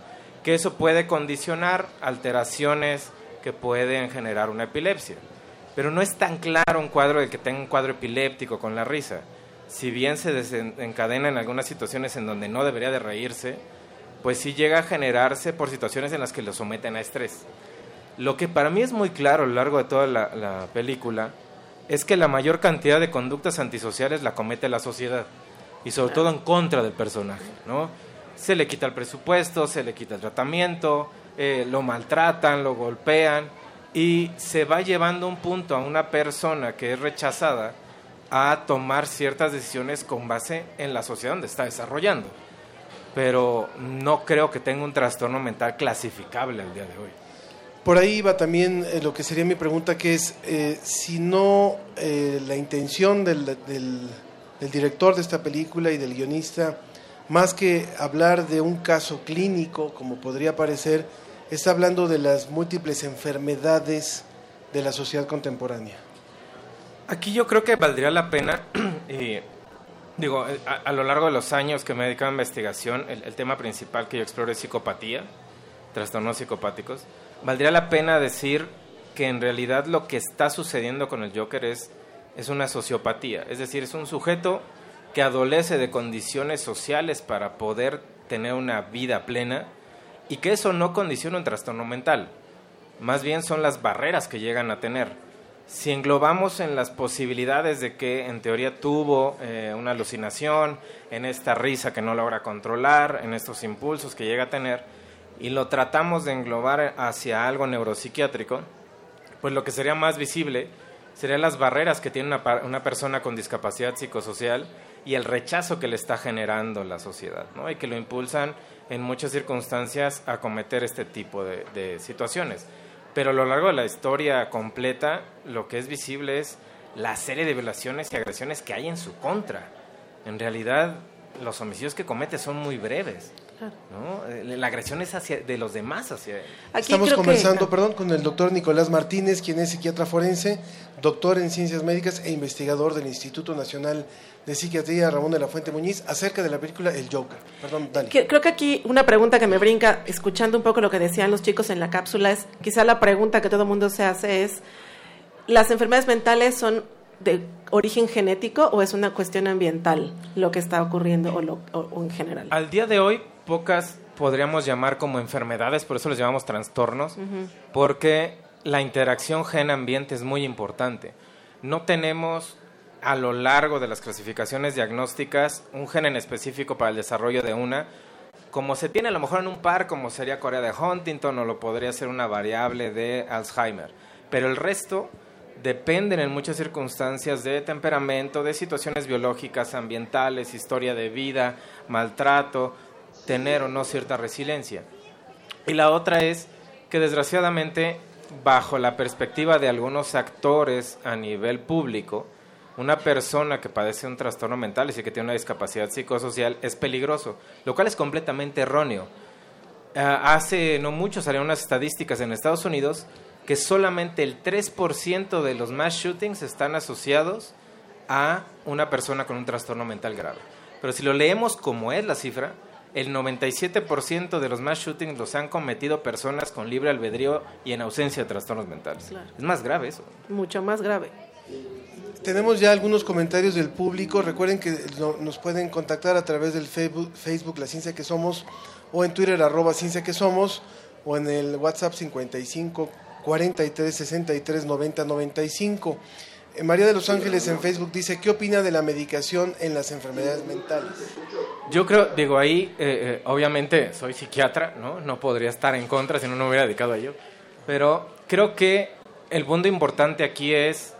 S24: Que eso puede condicionar alteraciones que pueden generar una epilepsia. Pero no es tan claro un cuadro de que tenga un cuadro epiléptico con la risa. Si bien se desencadena en algunas situaciones en donde no debería de reírse, pues sí llega a generarse por situaciones en las que lo someten a estrés. Lo que para mí es muy claro a lo largo de toda la, la película es que la mayor cantidad de conductas antisociales la comete la sociedad y sobre todo en contra del personaje, ¿no? Se le quita el presupuesto, se le quita el tratamiento, eh, lo maltratan, lo golpean y se va llevando un punto a una persona que es rechazada a tomar ciertas decisiones con base en la sociedad donde está desarrollando. Pero no creo que tenga un trastorno mental clasificable al día de hoy.
S1: Por ahí va también eh, lo que sería mi pregunta, que es eh, si no eh, la intención del, del- del director de esta película y del guionista, más que hablar de un caso clínico, como podría parecer, está hablando de las múltiples enfermedades de la sociedad contemporánea.
S24: Aquí yo creo que valdría la pena, digo, eh, a, lo largo de los años que me he dedicado a investigación, el, el tema principal que yo exploro es psicopatía, trastornos psicopáticos. Valdría la pena decir que en realidad lo que está sucediendo con el Joker es, es una sociopatía, es decir, es un sujeto que adolece de condiciones sociales para poder tener una vida plena y que eso no condiciona un trastorno mental, más bien son las barreras que llegan a tener si englobamos en las posibilidades de que en teoría tuvo eh, una alucinación, en esta risa que no logra controlar, en estos impulsos que llega a tener, y lo tratamos de englobar hacia algo neuropsiquiátrico, pues lo que sería más visible serían las barreras que tiene una, una persona con discapacidad psicosocial y el rechazo que le está generando la sociedad, ¿no? y que lo impulsan en muchas circunstancias a cometer este tipo de situaciones. Pero a lo largo de la historia completa, lo que es visible es la serie de violaciones y agresiones que hay en su contra. En realidad, los homicidios que comete son muy breves. ¿no? Eh, La agresión es hacia, de los demás hacia él.
S1: Estamos conversando, perdón, con el doctor Nicolás Martínez, quien es psiquiatra forense, doctor en ciencias médicas e investigador del Instituto Nacional de Psiquiatría Ramón de la Fuente Muñiz, acerca de la película El Joker. Perdón.
S5: Que- Creo que aquí una pregunta que me brinca, escuchando un poco lo que decían los chicos en la cápsula, es quizá la pregunta que todo el mundo se hace es, ¿las enfermedades mentales son de origen genético o es una cuestión ambiental lo que está ocurriendo o, lo- o- o en general?
S24: Al día de hoy, pocas podríamos llamar como enfermedades, por eso les llamamos trastornos, porque la interacción gen-ambiente es muy importante. No tenemos a lo largo de las clasificaciones diagnósticas un gen en específico para el desarrollo de una, como se tiene a lo mejor en un par, como sería Corea de Huntington o lo podría ser una variable de Alzheimer. Pero el resto dependen en muchas circunstancias de temperamento, de situaciones biológicas, ambientales, historia de vida, maltrato, tener o no cierta resiliencia. Y la otra es que desgraciadamente, bajo la perspectiva de algunos actores a nivel público, una persona que padece un trastorno mental y que tiene una discapacidad psicosocial es peligroso, lo cual es completamente erróneo. Ah, hace no mucho salieron unas estadísticas en Estados Unidos que solamente el 3% de los mass shootings están asociados a una persona con un trastorno mental grave. Pero si lo leemos como es la cifra, el 97% de los mass shootings los han cometido personas con libre albedrío y en ausencia de trastornos mentales. Es más grave eso.
S5: Mucho más grave.
S1: Tenemos ya algunos comentarios del público. Recuerden que nos pueden contactar a través del Facebook, Facebook La Ciencia que Somos o en Twitter arroba Ciencia que Somos o en el WhatsApp 55 43 63 90 95. María de los Ángeles en Facebook dice, ¿qué opina de la medicación en las enfermedades mentales?
S24: Yo creo, digo, ahí, eh, eh, obviamente soy psiquiatra, ¿no? No podría estar en contra si no me hubiera dedicado a ello. Pero creo que el punto importante aquí es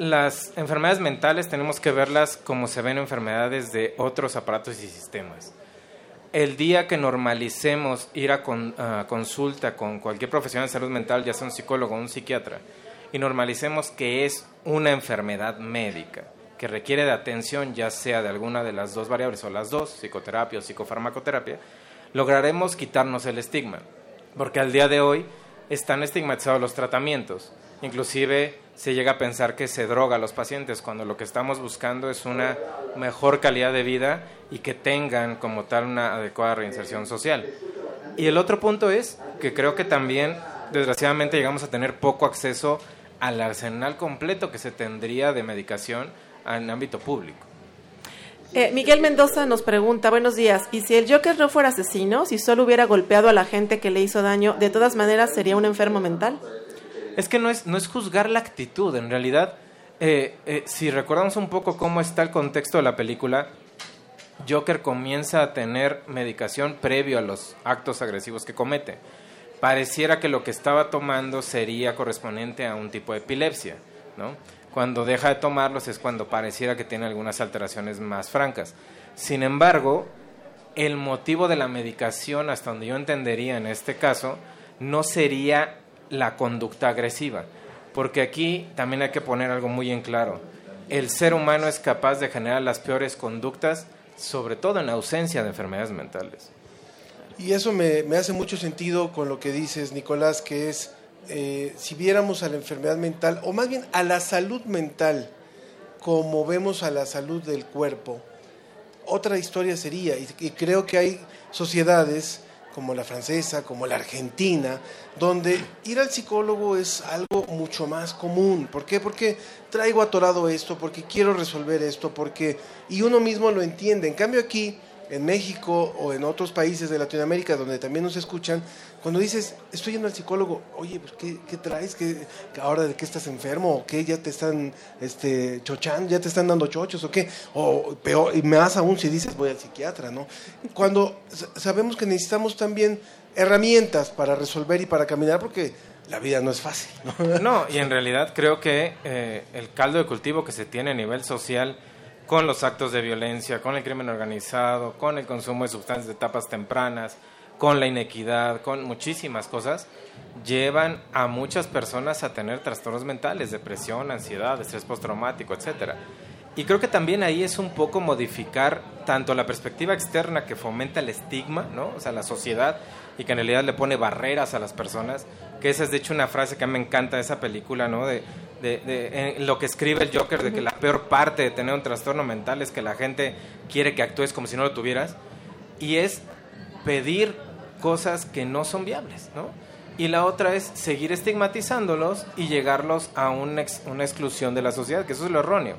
S24: las enfermedades mentales tenemos que verlas como se ven enfermedades de otros aparatos y sistemas. El día que normalicemos ir a, consulta con cualquier profesional de salud mental, ya sea un psicólogo o un psiquiatra, y normalicemos que es una enfermedad médica que requiere de atención, ya sea de alguna de las dos variables o las dos, psicoterapia o psicofarmacoterapia, lograremos quitarnos el estigma. Porque al día de hoy están estigmatizados los tratamientos. Inclusive se llega a pensar que se droga a los pacientes cuando lo que estamos buscando es una mejor calidad de vida y que tengan como tal una adecuada reinserción social. Y el otro punto es que creo que también desgraciadamente llegamos a tener poco acceso al arsenal completo que se tendría de medicación en ámbito público.
S5: Eh, Miguel Mendoza nos pregunta, buenos días, ¿y si el Joker no fuera asesino, si solo hubiera golpeado a la gente que le hizo daño, de todas maneras sería un enfermo mental?
S24: Es que no es, no es juzgar la actitud, en realidad, eh, eh, si recordamos un poco cómo está el contexto de la película, Joker comienza a tener medicación previo a los actos agresivos que comete pareciera que lo que estaba tomando sería correspondiente a un tipo de epilepsia, ¿no? Cuando deja de tomarlos es cuando pareciera que tiene algunas alteraciones más francas. Sin embargo, el motivo de la medicación, hasta donde yo entendería en este caso, no sería la conducta agresiva, porque aquí también hay que poner algo muy en claro. El ser humano es capaz de generar las peores conductas, sobre todo en ausencia de enfermedades mentales.
S1: Y eso me, hace mucho sentido con lo que dices, Nicolás, que es, eh, si viéramos a la enfermedad mental, o más bien a la salud mental, como vemos a la salud del cuerpo, otra historia sería, y creo que hay sociedades como la francesa, como la argentina, donde ir al psicólogo es algo mucho más común. ¿Por qué? Porque traigo atorado esto, porque quiero resolver esto, porque... Y uno mismo lo entiende. En cambio aquí en México o en otros países de Latinoamérica donde también nos escuchan, cuando dices, estoy yendo al psicólogo, oye, pues, ¿qué, traes? ¿Qué, ¿Ahora de qué estás enfermo? ¿O qué? ¿Ya te están este, chochando? ¿Ya te están dando chochos? ¿O qué? O peor, y más aún si dices, voy al psiquiatra, ¿no? Cuando sabemos que necesitamos también herramientas para resolver y para caminar, porque la vida no es fácil.
S24: No, no y en realidad creo que eh, el caldo de cultivo que se tiene a nivel social con los actos de violencia, con el crimen organizado, con el consumo de sustancias de etapas tempranas, con la inequidad, con muchísimas cosas, llevan a muchas personas a tener trastornos mentales, depresión, ansiedad, estrés postraumático, etcétera. Y creo que también ahí es un poco modificar tanto la perspectiva externa que fomenta el estigma, ¿no? O sea, la sociedad y que en realidad le pone barreras a las personas, que esa es de hecho una frase que a mí me encanta de esa película, ¿no? De, de, lo que escribe el Joker, de que la peor parte de tener un trastorno mental es que la gente quiere que actúes como si no lo tuvieras, y es pedir cosas que no son viables, ¿no? Y la otra es seguir estigmatizándolos y llegarlos a una, una exclusión de la sociedad, que eso es lo erróneo.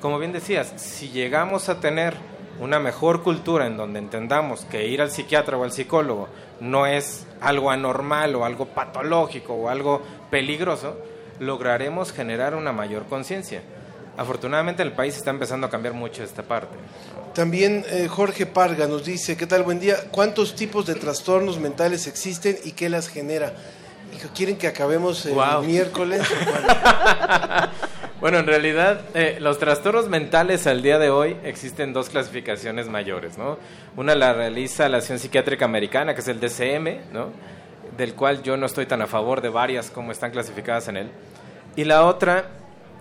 S24: Como bien decías, si llegamos a tener una mejor cultura en donde entendamos que ir al psiquiatra o al psicólogo no es algo anormal o algo patológico o algo peligroso, lograremos generar una mayor conciencia. Afortunadamente el país está empezando a cambiar mucho esta parte.
S1: También eh, Jorge Parga nos dice, ¿qué tal? Buen día. ¿Cuántos tipos de trastornos mentales existen y qué las genera? ¿Quieren que acabemos el miércoles?
S24: bueno, en realidad eh, los trastornos mentales al día de hoy existen dos clasificaciones mayores, ¿no? Una la realiza la Acción Psiquiátrica Americana, que es el DCM, ¿no? del cual yo no estoy tan a favor de varias como están clasificadas en él. Y la otra,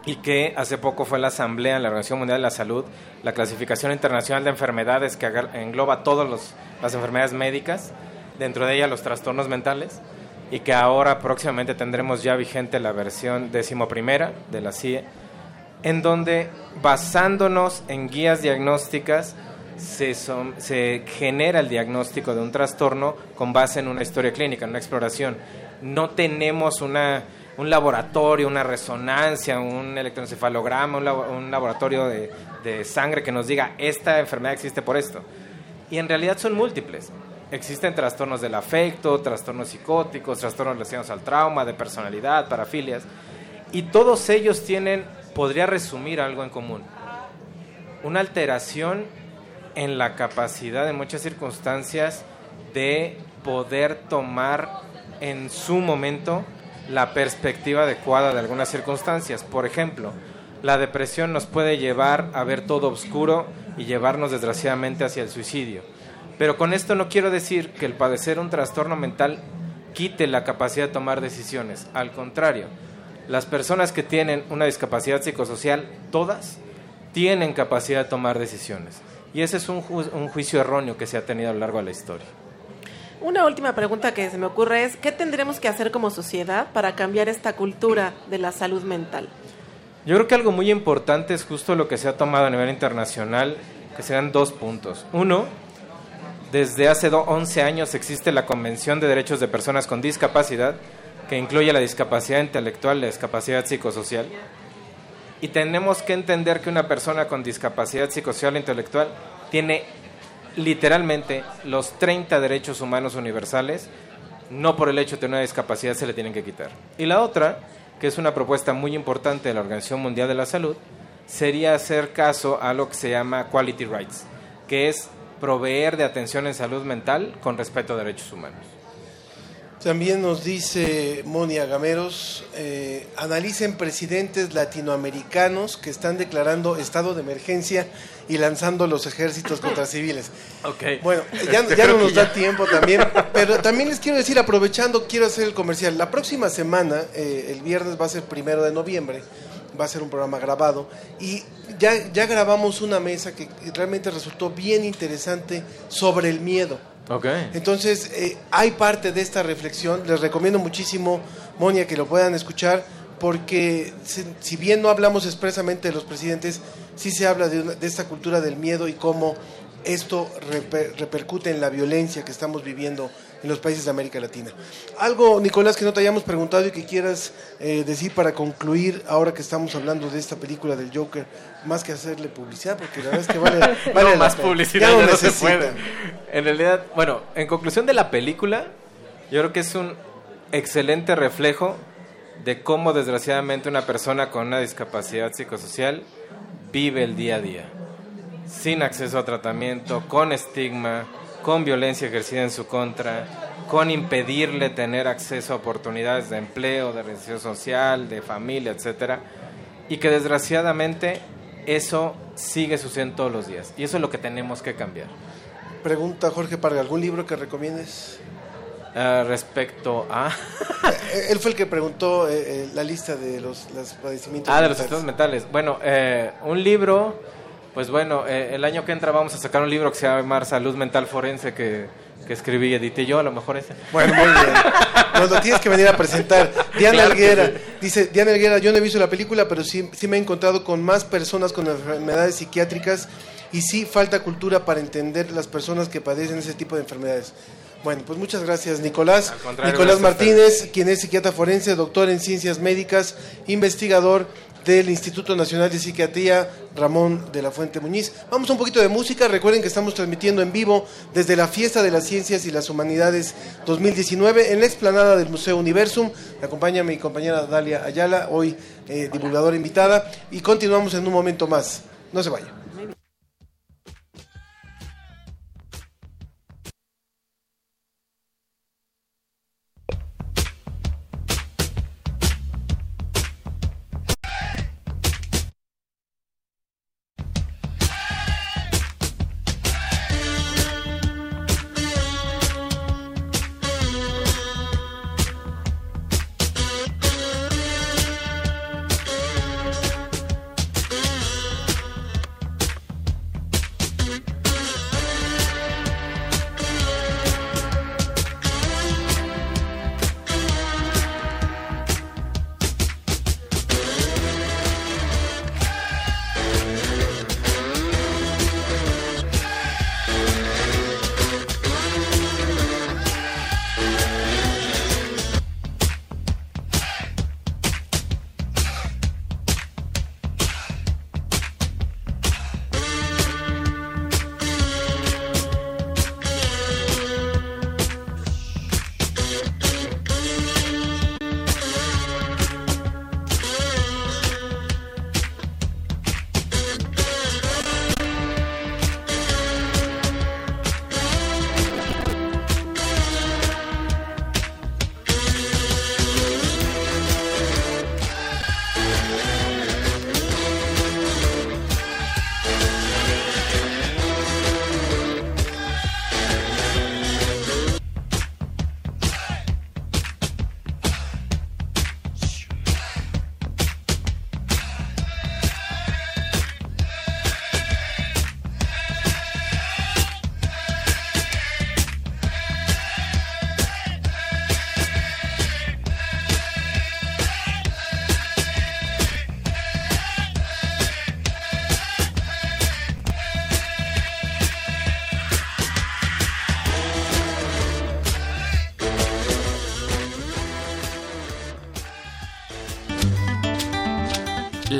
S24: y que hace poco fue la Asamblea en la Organización Mundial de la Salud, la clasificación internacional de enfermedades que engloba todas las enfermedades médicas, dentro de ella los trastornos mentales, y que ahora próximamente tendremos ya vigente la versión decimoprimera de la CIE, en donde basándonos en guías diagnósticas se, se genera el diagnóstico de un trastorno con base en una historia clínica, en una exploración. No tenemos una, un laboratorio, una resonancia, un electroencefalograma, un, labo- un laboratorio de, de sangre que nos diga esta enfermedad existe por esto. Y en realidad son múltiples. Existen trastornos del afecto, trastornos psicóticos, trastornos relacionados al trauma, de personalidad, parafilias. Y todos ellos tienen, podría resumir algo en común. Una alteración en la capacidad en muchas circunstancias de poder tomar en su momento la perspectiva adecuada de algunas circunstancias. Por ejemplo, la depresión nos puede llevar a ver todo oscuro y llevarnos desgraciadamente hacia el suicidio. Pero con esto no quiero decir que el padecer un trastorno mental quite la capacidad de tomar decisiones. Al contrario, las personas que tienen una discapacidad psicosocial, todas, tienen capacidad de tomar decisiones. Y ese es un, un juicio erróneo que se ha tenido a lo largo de la historia.
S5: Una última pregunta que se me ocurre es, ¿qué tendremos que hacer como sociedad para cambiar esta cultura de la salud mental?
S24: Yo creo que algo muy importante es justo lo que se ha tomado a nivel internacional, que serán dos puntos. Uno, desde hace do- 11 años existe la Convención de Derechos de Personas con Discapacidad, que incluye la discapacidad intelectual, la discapacidad psicosocial. Y tenemos que entender que una persona con discapacidad psicosocial e intelectual tiene literalmente los 30 derechos humanos universales, no por el hecho de tener una discapacidad se le tienen que quitar. Y la otra, que es una propuesta muy importante de la Organización Mundial de la Salud, sería hacer caso a lo que se llama quality rights, que es proveer de atención en salud mental con respeto a derechos humanos.
S1: También nos dice Monia Gameros, eh, analicen presidentes latinoamericanos que están declarando estado de emergencia y lanzando los ejércitos contra civiles.
S24: Ok.
S1: Bueno, ya,
S24: Yo
S1: ya no nos
S24: ya.
S1: da tiempo también, pero también les quiero decir, aprovechando, quiero hacer el comercial. La próxima semana, eh, el viernes va a ser primero de noviembre, va a ser un programa grabado y ya, ya grabamos una mesa que realmente resultó bien interesante sobre el miedo.
S24: Ok.
S1: Entonces, eh, hay parte de esta reflexión. Les recomiendo muchísimo, Monia, que lo puedan escuchar, porque si, si bien no hablamos expresamente de los presidentes, sí se habla de, una- de esta cultura del miedo y cómo esto reper- repercute en la violencia que estamos viviendo en los países de América Latina. Algo, Nicolás, que no te hayamos preguntado y que quieras eh, decir para concluir, ahora que estamos hablando de esta película del Joker, más que hacerle publicidad, porque la verdad es que vale, vale
S24: no, más
S1: pena.
S24: publicidad
S1: Ya
S24: ya no se puede. En realidad, bueno, en conclusión de la película, yo creo que es un excelente reflejo de cómo desgraciadamente una persona con una discapacidad psicosocial vive el día a día, sin acceso a tratamiento, con estigma, con violencia ejercida en su contra, con impedirle tener acceso a oportunidades de empleo, de realización social, de familia, etcétera, y que desgraciadamente eso sigue sucediendo todos los días, y eso es lo que tenemos que cambiar.
S1: Pregunta Jorge Parga, ¿algún libro que recomiendes?
S24: Ah, respecto a...
S1: Él fue el que preguntó eh, eh, la lista de los, los padecimientos.
S24: Ah, de los estados mentales. Bueno, eh, un libro, pues bueno, eh, el año que entra vamos a sacar un libro que se llama Salud Mental Forense que, que escribí y edité yo, a lo mejor ese.
S1: Bueno, muy bien. Nos lo tienes que venir a presentar. Diana
S24: Claro
S1: Alguera,
S24: sí.
S1: dice, Diana Alguera, yo no he visto la película, pero sí, sí me he encontrado con más personas con enfermedades psiquiátricas y sí falta cultura para entender las personas que padecen ese tipo de enfermedades. Bueno, pues muchas gracias, Nicolás. Nicolás Martínez, quien es psiquiatra forense, doctor en ciencias médicas, investigador del Instituto Nacional de Psiquiatría Ramón de la Fuente Muñiz. Vamos a un poquito de música. Recuerden que estamos transmitiendo en vivo desde la Fiesta de las Ciencias y las Humanidades 2019 en la explanada del Museo Universum. Me acompaña mi compañera Dalia Ayala, hoy eh, divulgadora invitada. Y continuamos en un momento más. No se vaya.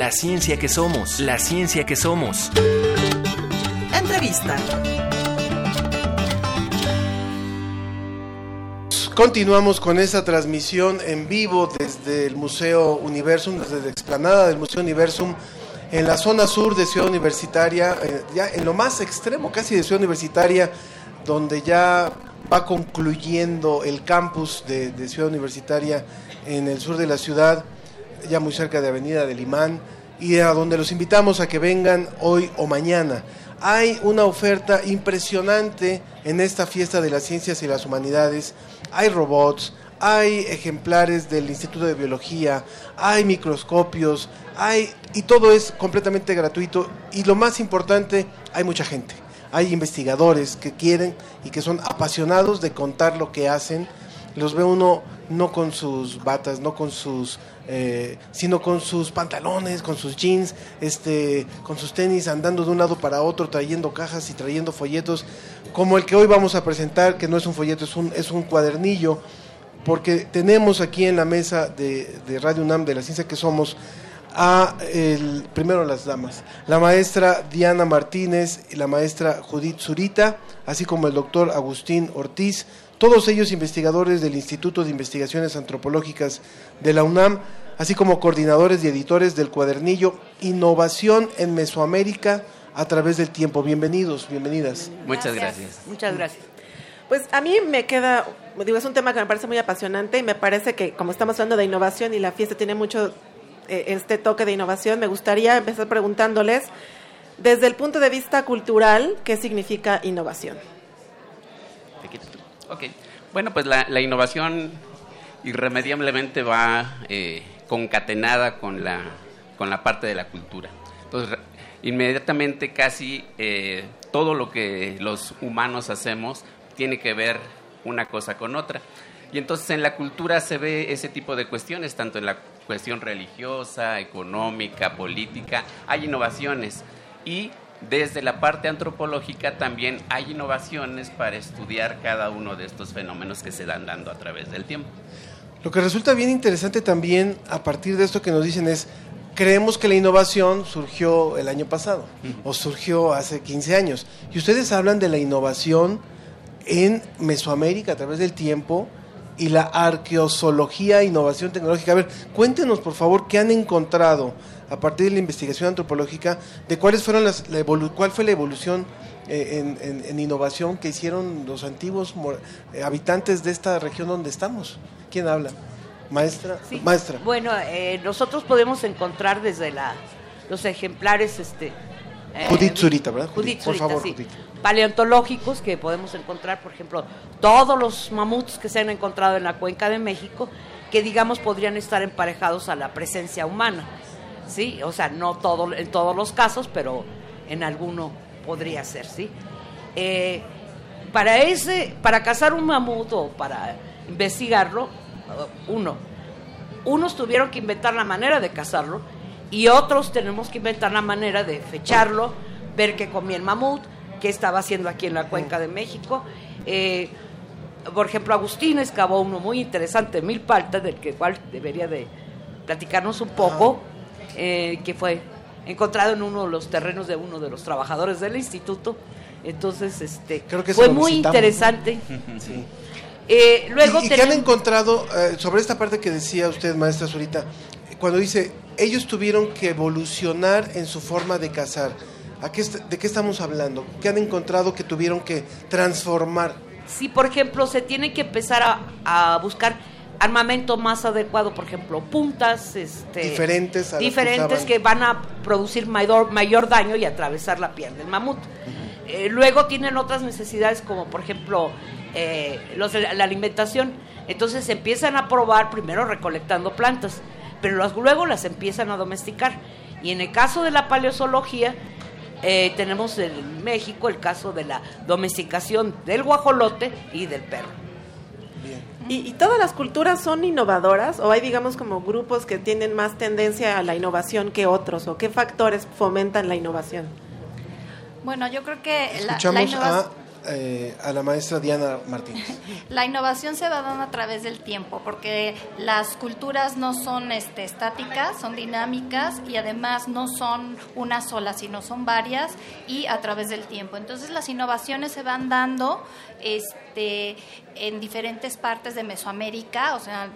S4: La ciencia que somos. La ciencia que somos.
S7: Entrevista.
S1: Continuamos con esta transmisión en vivo desde el Museo Universum, desde la explanada del Museo Universum, en la zona sur de Ciudad Universitaria, eh, ya en lo más extremo casi de Ciudad Universitaria, donde ya va concluyendo el campus de, de Ciudad Universitaria en el sur de la ciudad, ya muy cerca de Avenida del Imán, y a donde los invitamos a que vengan hoy o mañana. Hay una oferta impresionante en esta fiesta de las ciencias y las humanidades. Hay robots, hay ejemplares del Instituto de Biología, hay microscopios, hay y todo es completamente gratuito y lo más importante, hay mucha gente. Hay investigadores que quieren y que son apasionados de contar lo que hacen. Los ve uno no con sus batas, no con sus eh, sino con sus pantalones, con sus jeans, este, con sus tenis, andando de un lado para otro, trayendo cajas y trayendo folletos, como el que hoy vamos a presentar, que no es un folleto, es un, es un cuadernillo, porque tenemos aquí en la mesa de, de Radio UNAM, de la ciencia que somos, a el, primero las damas, la maestra Diana Martínez y la maestra Judith Zurita, así como el doctor Agustín Ortiz, todos ellos investigadores del Instituto de Investigaciones Antropológicas de la UNAM, así como coordinadores y editores del cuadernillo Innovación en Mesoamérica a través del tiempo. Bienvenidos, bienvenidas.
S25: Muchas gracias.
S5: Muchas gracias. Pues a mí me queda, digo, es un tema que me parece muy apasionante y me parece que como estamos hablando de innovación y la fiesta tiene mucho eh, este toque de innovación, me gustaría empezar preguntándoles, desde el punto de vista cultural, ¿qué significa innovación?
S25: Ok, bueno, pues la, innovación irremediablemente va eh, concatenada con la, con la parte de la cultura. Entonces, inmediatamente casi eh, todo lo que los humanos hacemos tiene que ver una cosa con otra. Y entonces en la cultura se ve ese tipo de cuestiones, tanto en la cuestión religiosa, económica, política, hay innovaciones. Y desde la parte antropológica también hay innovaciones para estudiar cada uno de estos fenómenos que se dan dando a través del tiempo.
S1: Lo que resulta bien interesante también a partir de esto que nos dicen es, creemos que la innovación surgió el año pasado o surgió hace 15 años. Y ustedes hablan de la innovación en Mesoamérica a través del tiempo y la arqueozoología, innovación tecnológica. A ver, cuéntenos por favor qué han encontrado a partir de la investigación antropológica de cuáles fueron las, la cuál fue la evolución eh, en, en, en, innovación que hicieron los antiguos eh, habitantes de esta región donde estamos. ¿Quién habla? Maestra.
S26: Sí.
S1: Maestra.
S26: Bueno, eh, nosotros podemos encontrar desde la, los ejemplares, este.
S1: Judith Zurita, ¿verdad?
S26: Judith,
S1: por
S26: Zurita,
S1: favor,
S26: sí.
S1: Judith.
S26: Paleontológicos que podemos encontrar, por ejemplo, todos los mamuts que se han encontrado en la cuenca de México, que digamos podrían estar emparejados a la presencia humana. ¿Sí? O sea, no todo, en todos los casos, pero en alguno podría ser, ¿sí? Eh, para ese, para cazar un mamut o para investigarlo, uno, unos tuvieron que inventar la manera de cazarlo y otros tenemos que inventar la manera de fecharlo, ver qué comía el mamut, qué estaba haciendo aquí en la cuenca de México. Eh, por ejemplo, Agustín excavó uno muy interesante, Milpalta, del que cual debería de platicarnos un poco eh, que fue encontrado en uno de los terrenos de uno de los trabajadores del instituto. Entonces, este,
S1: Creo que
S26: fue muy
S1: visitamos.
S26: interesante.
S1: Sí.
S26: Eh, luego
S1: ¿Y, y qué han encontrado eh, sobre esta parte que decía usted, maestra Zurita? Cuando dice, ellos tuvieron que evolucionar en su forma de cazar. ¿A qué ¿De qué estamos hablando? ¿Qué han encontrado que tuvieron que transformar?
S26: si por ejemplo se tiene que empezar a, a buscar armamento más adecuado, por ejemplo, puntas este,
S1: Diferentes a que
S26: diferentes que, van a producir mayor, mayor daño y atravesar la piel del mamut. Eh, luego tienen otras necesidades como por ejemplo eh, los la, alimentación. Entonces empiezan a probar primero recolectando plantas, pero las- luego las empiezan a domesticar. Y en el caso de la paleozoología, eh, tenemos en México el caso de la domesticación del guajolote y del perro.
S5: ¿Y, y todas las culturas son innovadoras o hay, digamos, como grupos que tienen más tendencia a la innovación que otros o qué factores fomentan la innovación?
S27: Bueno, yo creo que la, la
S1: Escuchamos
S27: innovación...
S1: a eh, a la maestra Diana Martínez.
S27: La innovación se va dando a través del tiempo, porque las culturas no son este, estáticas, son dinámicas y además no son una sola, sino son varias y a través del tiempo. Entonces las innovaciones se van dando este, en diferentes partes de Mesoamérica, o sea,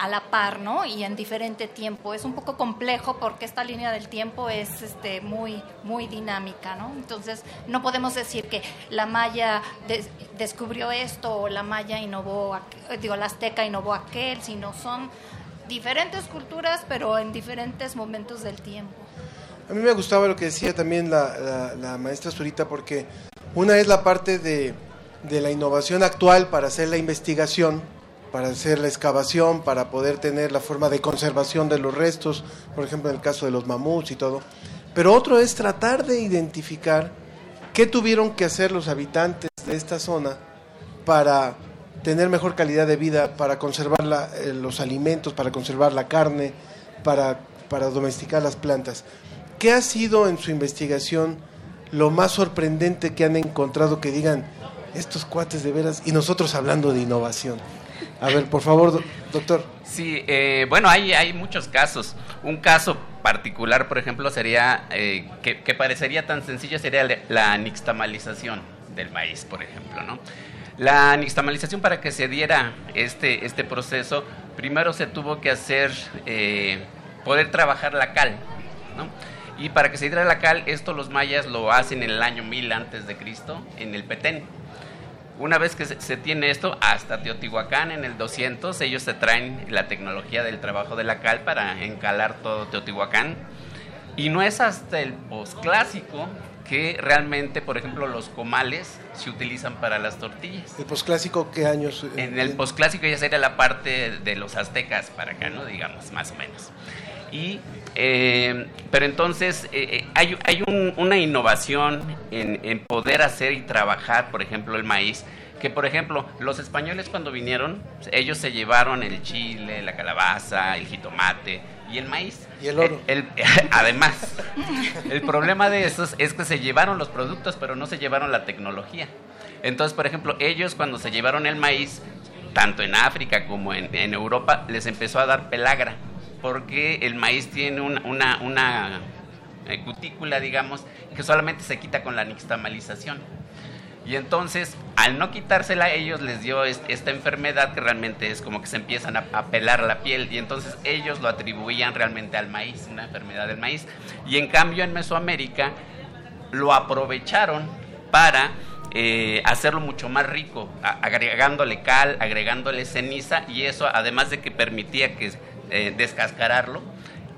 S27: a la par, ¿no? Y en diferente tiempo. Es un poco complejo porque esta línea del tiempo es este, muy, muy dinámica, ¿no? Entonces, no podemos decir que la maya descubrió esto o la maya innovó, digo, la azteca innovó aquel, sino son diferentes culturas, pero en diferentes momentos del tiempo.
S1: A mí me gustaba lo que decía también la, la, maestra Zurita, porque una es la parte de la innovación actual para hacer la investigación, para hacer la excavación, para poder tener la forma de conservación de los restos, por ejemplo en el caso de los mamuts y todo. Pero otro es tratar de identificar qué tuvieron que hacer los habitantes de esta zona para tener mejor calidad de vida, para conservar eh, los alimentos, para conservar la carne, para, para domesticar las plantas. ¿Qué ha sido en su investigación lo más sorprendente que han encontrado que digan estos cuates de veras y nosotros hablando de innovación? A ver, por favor, doctor.
S25: Sí, eh, bueno, hay, hay muchos casos. Un caso particular, por ejemplo, sería, eh, que, parecería tan sencillo, sería la nixtamalización del maíz, por ejemplo, ¿no? La nixtamalización para que se diera este, este proceso, primero se tuvo que hacer, eh, poder trabajar la cal, ¿no? Y para que se diera la cal, esto los mayas lo hacen en el año 1000 antes de Cristo, en el Petén. Una vez que se, tiene esto, hasta Teotihuacán en el 200, ellos se traen la tecnología del trabajo de la cal para encalar todo Teotihuacán. Y no es hasta el posclásico que realmente, por ejemplo, los comales se utilizan para las tortillas.
S1: ¿El posclásico qué años?
S25: En el posclásico ya sería la parte de los aztecas para acá, ¿no? Digamos, más o menos. Y, eh, pero entonces eh, eh, hay, hay una innovación en, en, poder hacer y trabajar, por ejemplo, el maíz. Que, por ejemplo, los españoles cuando vinieron, ellos se llevaron el chile, la calabaza, el jitomate y el maíz.
S1: Y el oro.
S25: además, el problema de esos es que se llevaron los productos, pero no se llevaron la tecnología. Entonces, por ejemplo, ellos cuando se llevaron el maíz, tanto en África como en, en Europa, les empezó a dar pelagra porque el maíz tiene una, eh, cutícula, digamos, que solamente se quita con la nixtamalización. Y entonces, al no quitársela, ellos les dio esta enfermedad que realmente es como que se empiezan a, pelar la piel. Y entonces ellos lo atribuían realmente al maíz, una enfermedad del maíz. Y en cambio en Mesoamérica lo aprovecharon para eh, hacerlo mucho más rico, agregándole cal, agregándole ceniza. Y eso, además de que permitía que eh, descascararlo,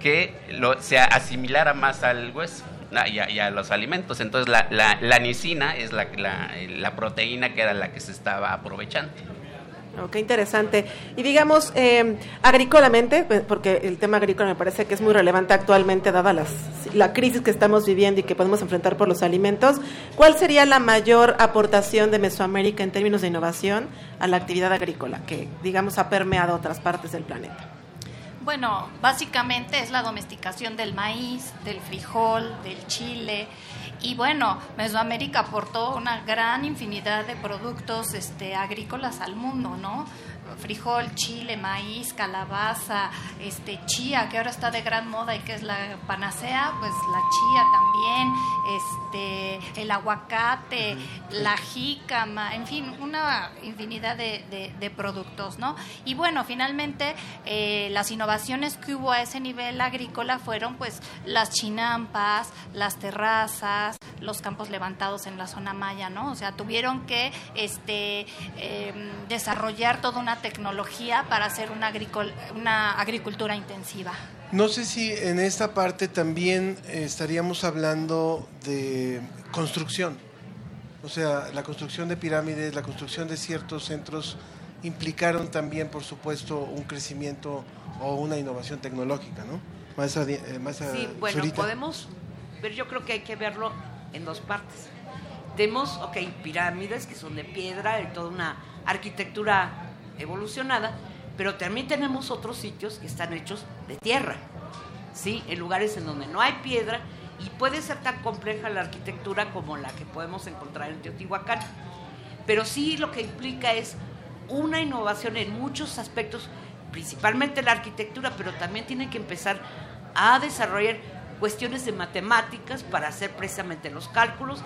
S25: que lo, se asimilara más al hueso y a, los alimentos. Entonces la, la, la nicina es la, la, proteína que era la que se estaba aprovechando.
S5: Oh, qué interesante. Y digamos, eh, agrícolamente, pues, porque el tema agrícola me parece que es muy relevante actualmente, dada las, la crisis que estamos viviendo y que podemos enfrentar por los alimentos, ¿cuál sería la mayor aportación de Mesoamérica en términos de innovación a la actividad agrícola que, digamos, ha permeado otras partes del planeta?
S27: Bueno, básicamente es la domesticación del maíz, del frijol, del chile. Y bueno, Mesoamérica aportó una gran infinidad de productos este, agrícolas al mundo, ¿no? Frijol, chile, maíz, calabaza, este chía, que ahora está de gran moda y que es la panacea, pues la chía también, este el aguacate, la jícama, en fin, una infinidad de, de, productos, ¿no? Y bueno, finalmente eh, las innovaciones que hubo a ese nivel agrícola fueron pues las chinampas, las terrazas, los campos levantados en la zona maya, ¿no? O sea, tuvieron que este em, desarrollar toda una tecnología para hacer una, una agricultura intensiva.
S1: No sé si en esta parte también eh, estaríamos hablando de construcción. O sea, la construcción de pirámides, la construcción de ciertos centros implicaron también, por supuesto, un crecimiento o una innovación tecnológica, ¿no?
S26: Más, eh, sí, bueno, podemos ver, yo creo que hay que verlo en dos partes. Tenemos, ok, pirámides que son de piedra y toda una arquitectura evolucionada, pero también tenemos otros sitios que están hechos de tierra, ¿sí? En lugares en donde no hay piedra y puede ser tan compleja la arquitectura como la que podemos encontrar en Teotihuacán. pero sí lo que implica es una innovación en muchos aspectos, principalmente la arquitectura, pero también tienen que empezar a desarrollar cuestiones de matemáticas para hacer precisamente los cálculos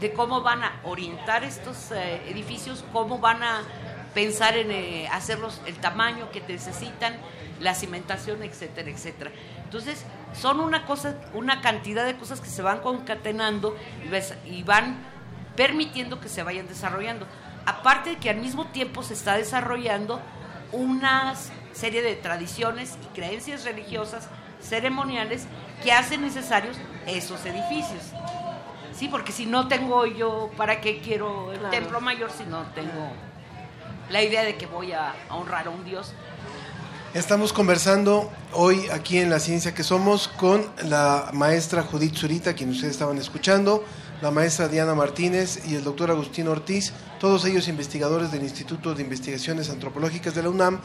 S26: de cómo van a orientar estos eh, edificios, cómo van a pensar en eh, hacerlos el tamaño que necesitan, la cimentación, etcétera, etcétera. Entonces, son una cosa, una cantidad de cosas que se van concatenando y, ves- y van permitiendo que se vayan desarrollando. Aparte de que al mismo tiempo se está desarrollando una serie de tradiciones y creencias religiosas, ceremoniales, que hacen necesarios esos edificios. Sí, porque si no tengo yo, ¿para qué quiero el
S5: Claro.
S26: templo mayor si no tengo la idea de que voy a, honrar a un Dios?
S1: Estamos conversando hoy aquí en La Ciencia que Somos con la maestra Judith Zurita, quien ustedes estaban escuchando, la maestra Diana Martínez y el doctor Agustín Ortiz, todos ellos investigadores del Instituto de Investigaciones Antropológicas de la UNAM,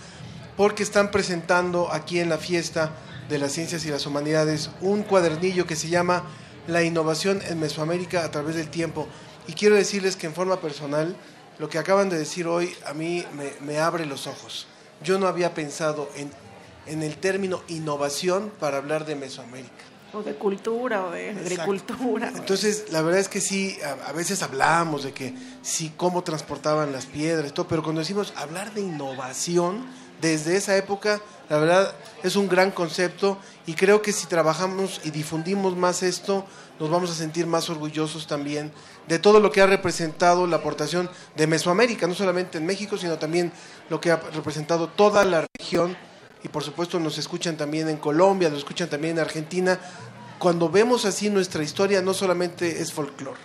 S1: porque están presentando aquí en la fiesta de las ciencias y las humanidades un cuadernillo que se llama La innovación en Mesoamérica a través del tiempo. Y quiero decirles que en forma personal, lo que acaban de decir hoy a mí me, me abre los ojos. Yo no había pensado en, en el término innovación para hablar de Mesoamérica.
S5: O de cultura o de agricultura.
S1: Entonces, la verdad es que sí, a, a veces hablamos de que sí, cómo transportaban las piedras todo, pero cuando decimos hablar de innovación, desde esa época, la verdad es un gran concepto y creo que si trabajamos y difundimos más esto, nos vamos a sentir más orgullosos también de todo lo que ha representado la aportación de Mesoamérica, no solamente en México, sino también lo que ha representado toda la región y por supuesto nos escuchan también en Colombia, nos escuchan también en Argentina. Cuando vemos así nuestra historia, no solamente es folclore.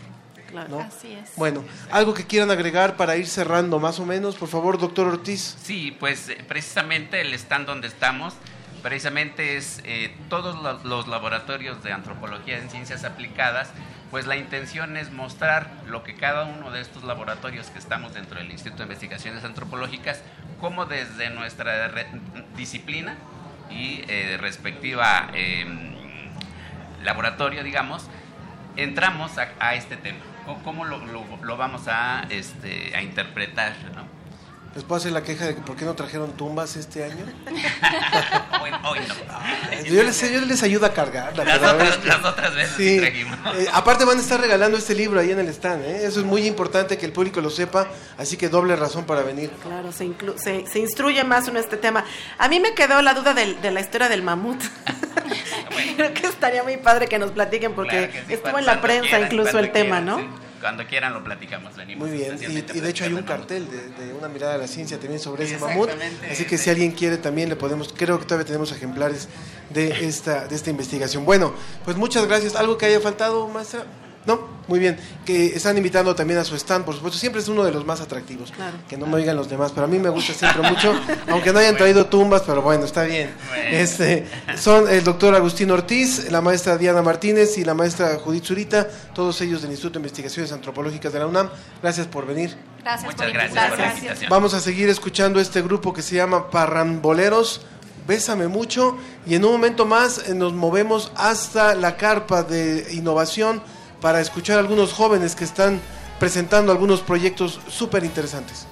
S1: ¿no?
S27: Así es.
S1: Bueno, algo que quieran agregar para ir cerrando más o menos, por favor, doctor Ortiz.
S25: Sí, pues eh, precisamente el stand donde estamos, precisamente es eh, todos los, los laboratorios de antropología en ciencias aplicadas, pues la intención es mostrar lo que cada uno de estos laboratorios que estamos dentro del Instituto de Investigaciones Antropológicas, cómo desde nuestra disciplina y eh, respectiva eh, laboratorio, digamos, entramos a, este tema. ¿Cómo- ¿Cómo lo, lo- lo vamos a, este, a interpretar? ¿no?
S1: ¿Les puedo hacer la queja de que por qué no trajeron tumbas este año?
S25: Hoy, hoy no.
S1: Yo les, yo les ayudo a cargar. la
S25: Las
S1: verdad
S25: otras-
S1: es que-
S25: las otras veces sí trajimos.
S1: Eh, aparte van a estar regalando este libro ahí en el stand. ¿eh? Eso es muy importante que el público lo sepa, así que doble razón para venir.
S5: Claro, se, inclu- se, se instruye más en este tema. A mí me quedó la duda de, la historia del mamut. Creo que estaría muy padre que nos platiquen porque
S25: Claro que sí,
S5: estuvo en la prensa
S25: quieran,
S5: incluso el tema,
S25: quieran,
S5: ¿no?
S25: sí. Cuando quieran lo platicamos, venimos.
S1: Muy bien, y, de hecho hay un cartel de, de una mirada a la ciencia también sobre ese mamut,
S25: Exactamente.
S1: así que si alguien quiere también le podemos, creo que todavía tenemos ejemplares de esta, de esta investigación. Bueno, pues muchas gracias. ¿Algo que haya faltado, maestra? No, muy bien. Que están invitando también a su stand, por supuesto. Siempre es uno de los más atractivos.
S5: Claro.
S1: Que no me oigan los demás, pero a mí me gusta siempre mucho, aunque no hayan traído tumbas, pero bueno, está bien. Este, son el doctor Agustín Ortiz, la maestra Diana Martínez y la maestra Judith Zurita, todos ellos del Instituto de Investigaciones Antropológicas de la UNAM. Gracias por venir.
S27: Gracias
S25: Muchas
S27: por
S25: gracias por la
S27: invitarnos.
S25: invitación.
S1: Vamos a seguir escuchando este grupo que se llama Parramboleros. Bésame mucho y en un momento más eh, nos movemos hasta la carpa de innovación para escuchar a algunos jóvenes que están presentando algunos proyectos súper interesantes.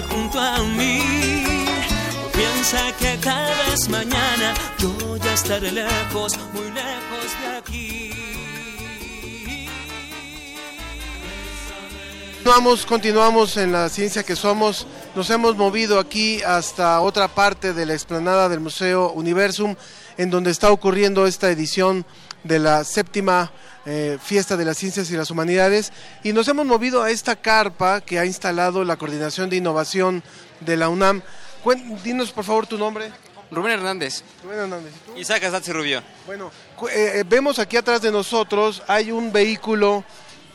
S28: Junto a mí. Piensa que tal vez mañana yo ya estaré lejos, muy lejos de aquí.
S1: Continuamos, continuamos en la ciencia que somos. Nos hemos movido aquí hasta otra parte de la explanada del Museo Universum, en donde está ocurriendo esta edición de la séptima eh, Fiesta de las Ciencias y las Humanidades. Y nos hemos movido a esta carpa que ha instalado la Coordinación de Innovación de la UNAM. Dinos por favor tu nombre.
S29: Rubén Hernández.
S1: Rubén Hernández.
S29: Isaac Azatzi Rubio.
S1: Bueno, eh, eh, vemos aquí atrás de nosotros, hay un vehículo,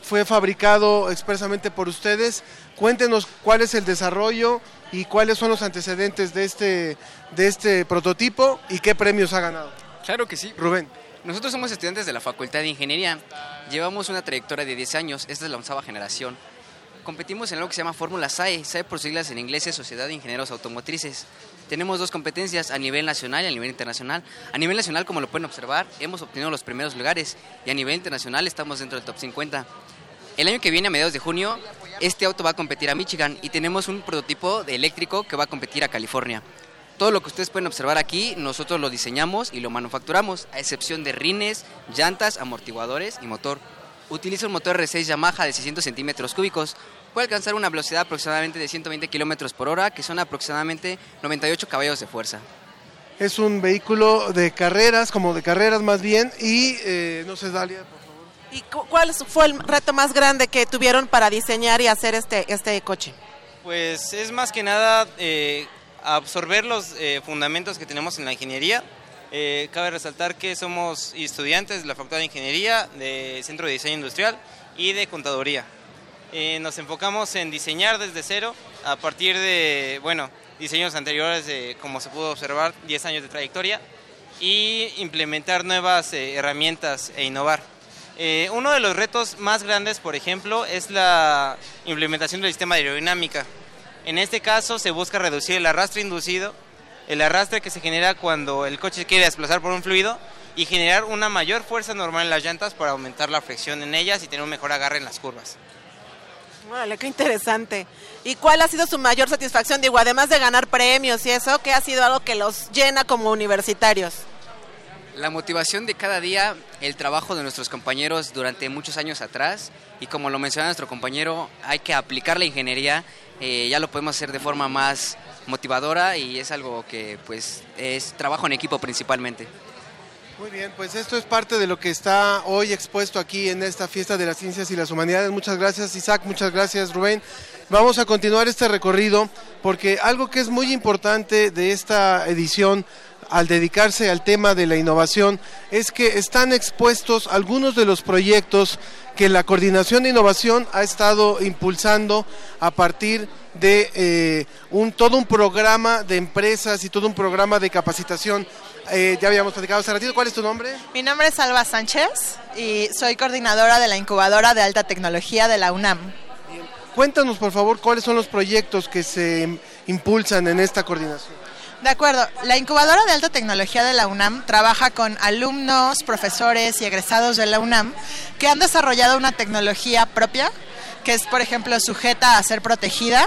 S1: fue fabricado expresamente por ustedes. Cuéntenos cuál es el desarrollo y cuáles son los antecedentes de este, de este prototipo y qué premios ha ganado.
S29: Claro que sí.
S1: Rubén.
S29: Nosotros somos estudiantes de la Facultad de Ingeniería. Llevamos una trayectoria de 10 años. Esta es la onceava generación. Competimos en algo que se llama Fórmula SAE. SAE por siglas en inglés es Sociedad de Ingenieros Automotrices. Tenemos dos competencias a nivel nacional y a nivel internacional. A nivel nacional, como lo pueden observar, hemos obtenido los primeros lugares y a nivel internacional estamos dentro del top 50. El año que viene, a mediados de junio, este auto va a competir a Michigan y tenemos un prototipo de eléctrico que va a competir a California. Todo lo que ustedes pueden observar aquí, nosotros lo diseñamos y lo manufacturamos, a excepción de rines, llantas, amortiguadores y motor. Utiliza un motor R6 Yamaha de 600 centímetros cúbicos. Puede alcanzar una velocidad aproximadamente de 120 kilómetros por hora, que son aproximadamente 98 caballos de fuerza.
S1: Es un vehículo de carreras, como de carreras más bien, y eh, no sé, Dalia.
S5: ¿Y cu- cuál fue el reto más grande que tuvieron para diseñar y hacer este, este coche?
S30: Pues es más que nada eh, absorber los eh, fundamentos que tenemos en la ingeniería. Eh, cabe resaltar que somos estudiantes de la Facultad de Ingeniería, de Centro de Diseño Industrial y de Contaduría. Eh, nos enfocamos en diseñar desde cero a partir de, bueno, diseños anteriores, de, como se pudo observar, 10 años de trayectoria y implementar nuevas herramientas e innovar. Eh, uno de los retos más grandes, por ejemplo, es la implementación del sistema de aerodinámica. En este caso se busca reducir el arrastre inducido, el arrastre que se genera cuando el coche quiere desplazar por un fluido y generar una mayor fuerza normal en las llantas para aumentar la fricción en ellas y tener un mejor agarre en las curvas.
S5: Órale, qué interesante. ¿Y cuál ha sido su mayor satisfacción? Digo, además de ganar premios y eso, ¿qué ha sido algo que los llena como universitarios?
S29: La motivación de cada día, el trabajo de nuestros compañeros durante muchos años atrás y como lo menciona nuestro compañero, hay que aplicar la ingeniería, eh, ya lo podemos hacer de forma más motivadora y es algo que pues es trabajo en equipo principalmente.
S1: Muy bien, pues esto es parte de lo que está hoy expuesto aquí en esta fiesta de las ciencias y las humanidades. Muchas gracias Isaac, muchas gracias Rubén. Vamos a continuar este recorrido porque algo que es muy importante de esta edición al dedicarse al tema de la innovación es que están expuestos algunos de los proyectos que la Coordinación de Innovación ha estado impulsando a partir de eh, un, todo un programa de empresas y todo un programa de capacitación. Eh, ya habíamos platicado hace ratito. ¿Cuál es tu nombre?
S31: Mi nombre es Alba Sánchez y soy coordinadora de la incubadora de alta tecnología de la UNAM.
S1: Cuéntanos, por favor, cuáles son los proyectos que se im- impulsan en esta coordinación.
S31: De acuerdo, la incubadora de alta tecnología de la UNAM trabaja con alumnos, profesores y egresados de la UNAM que han desarrollado una tecnología propia que es, por ejemplo, sujeta a ser protegida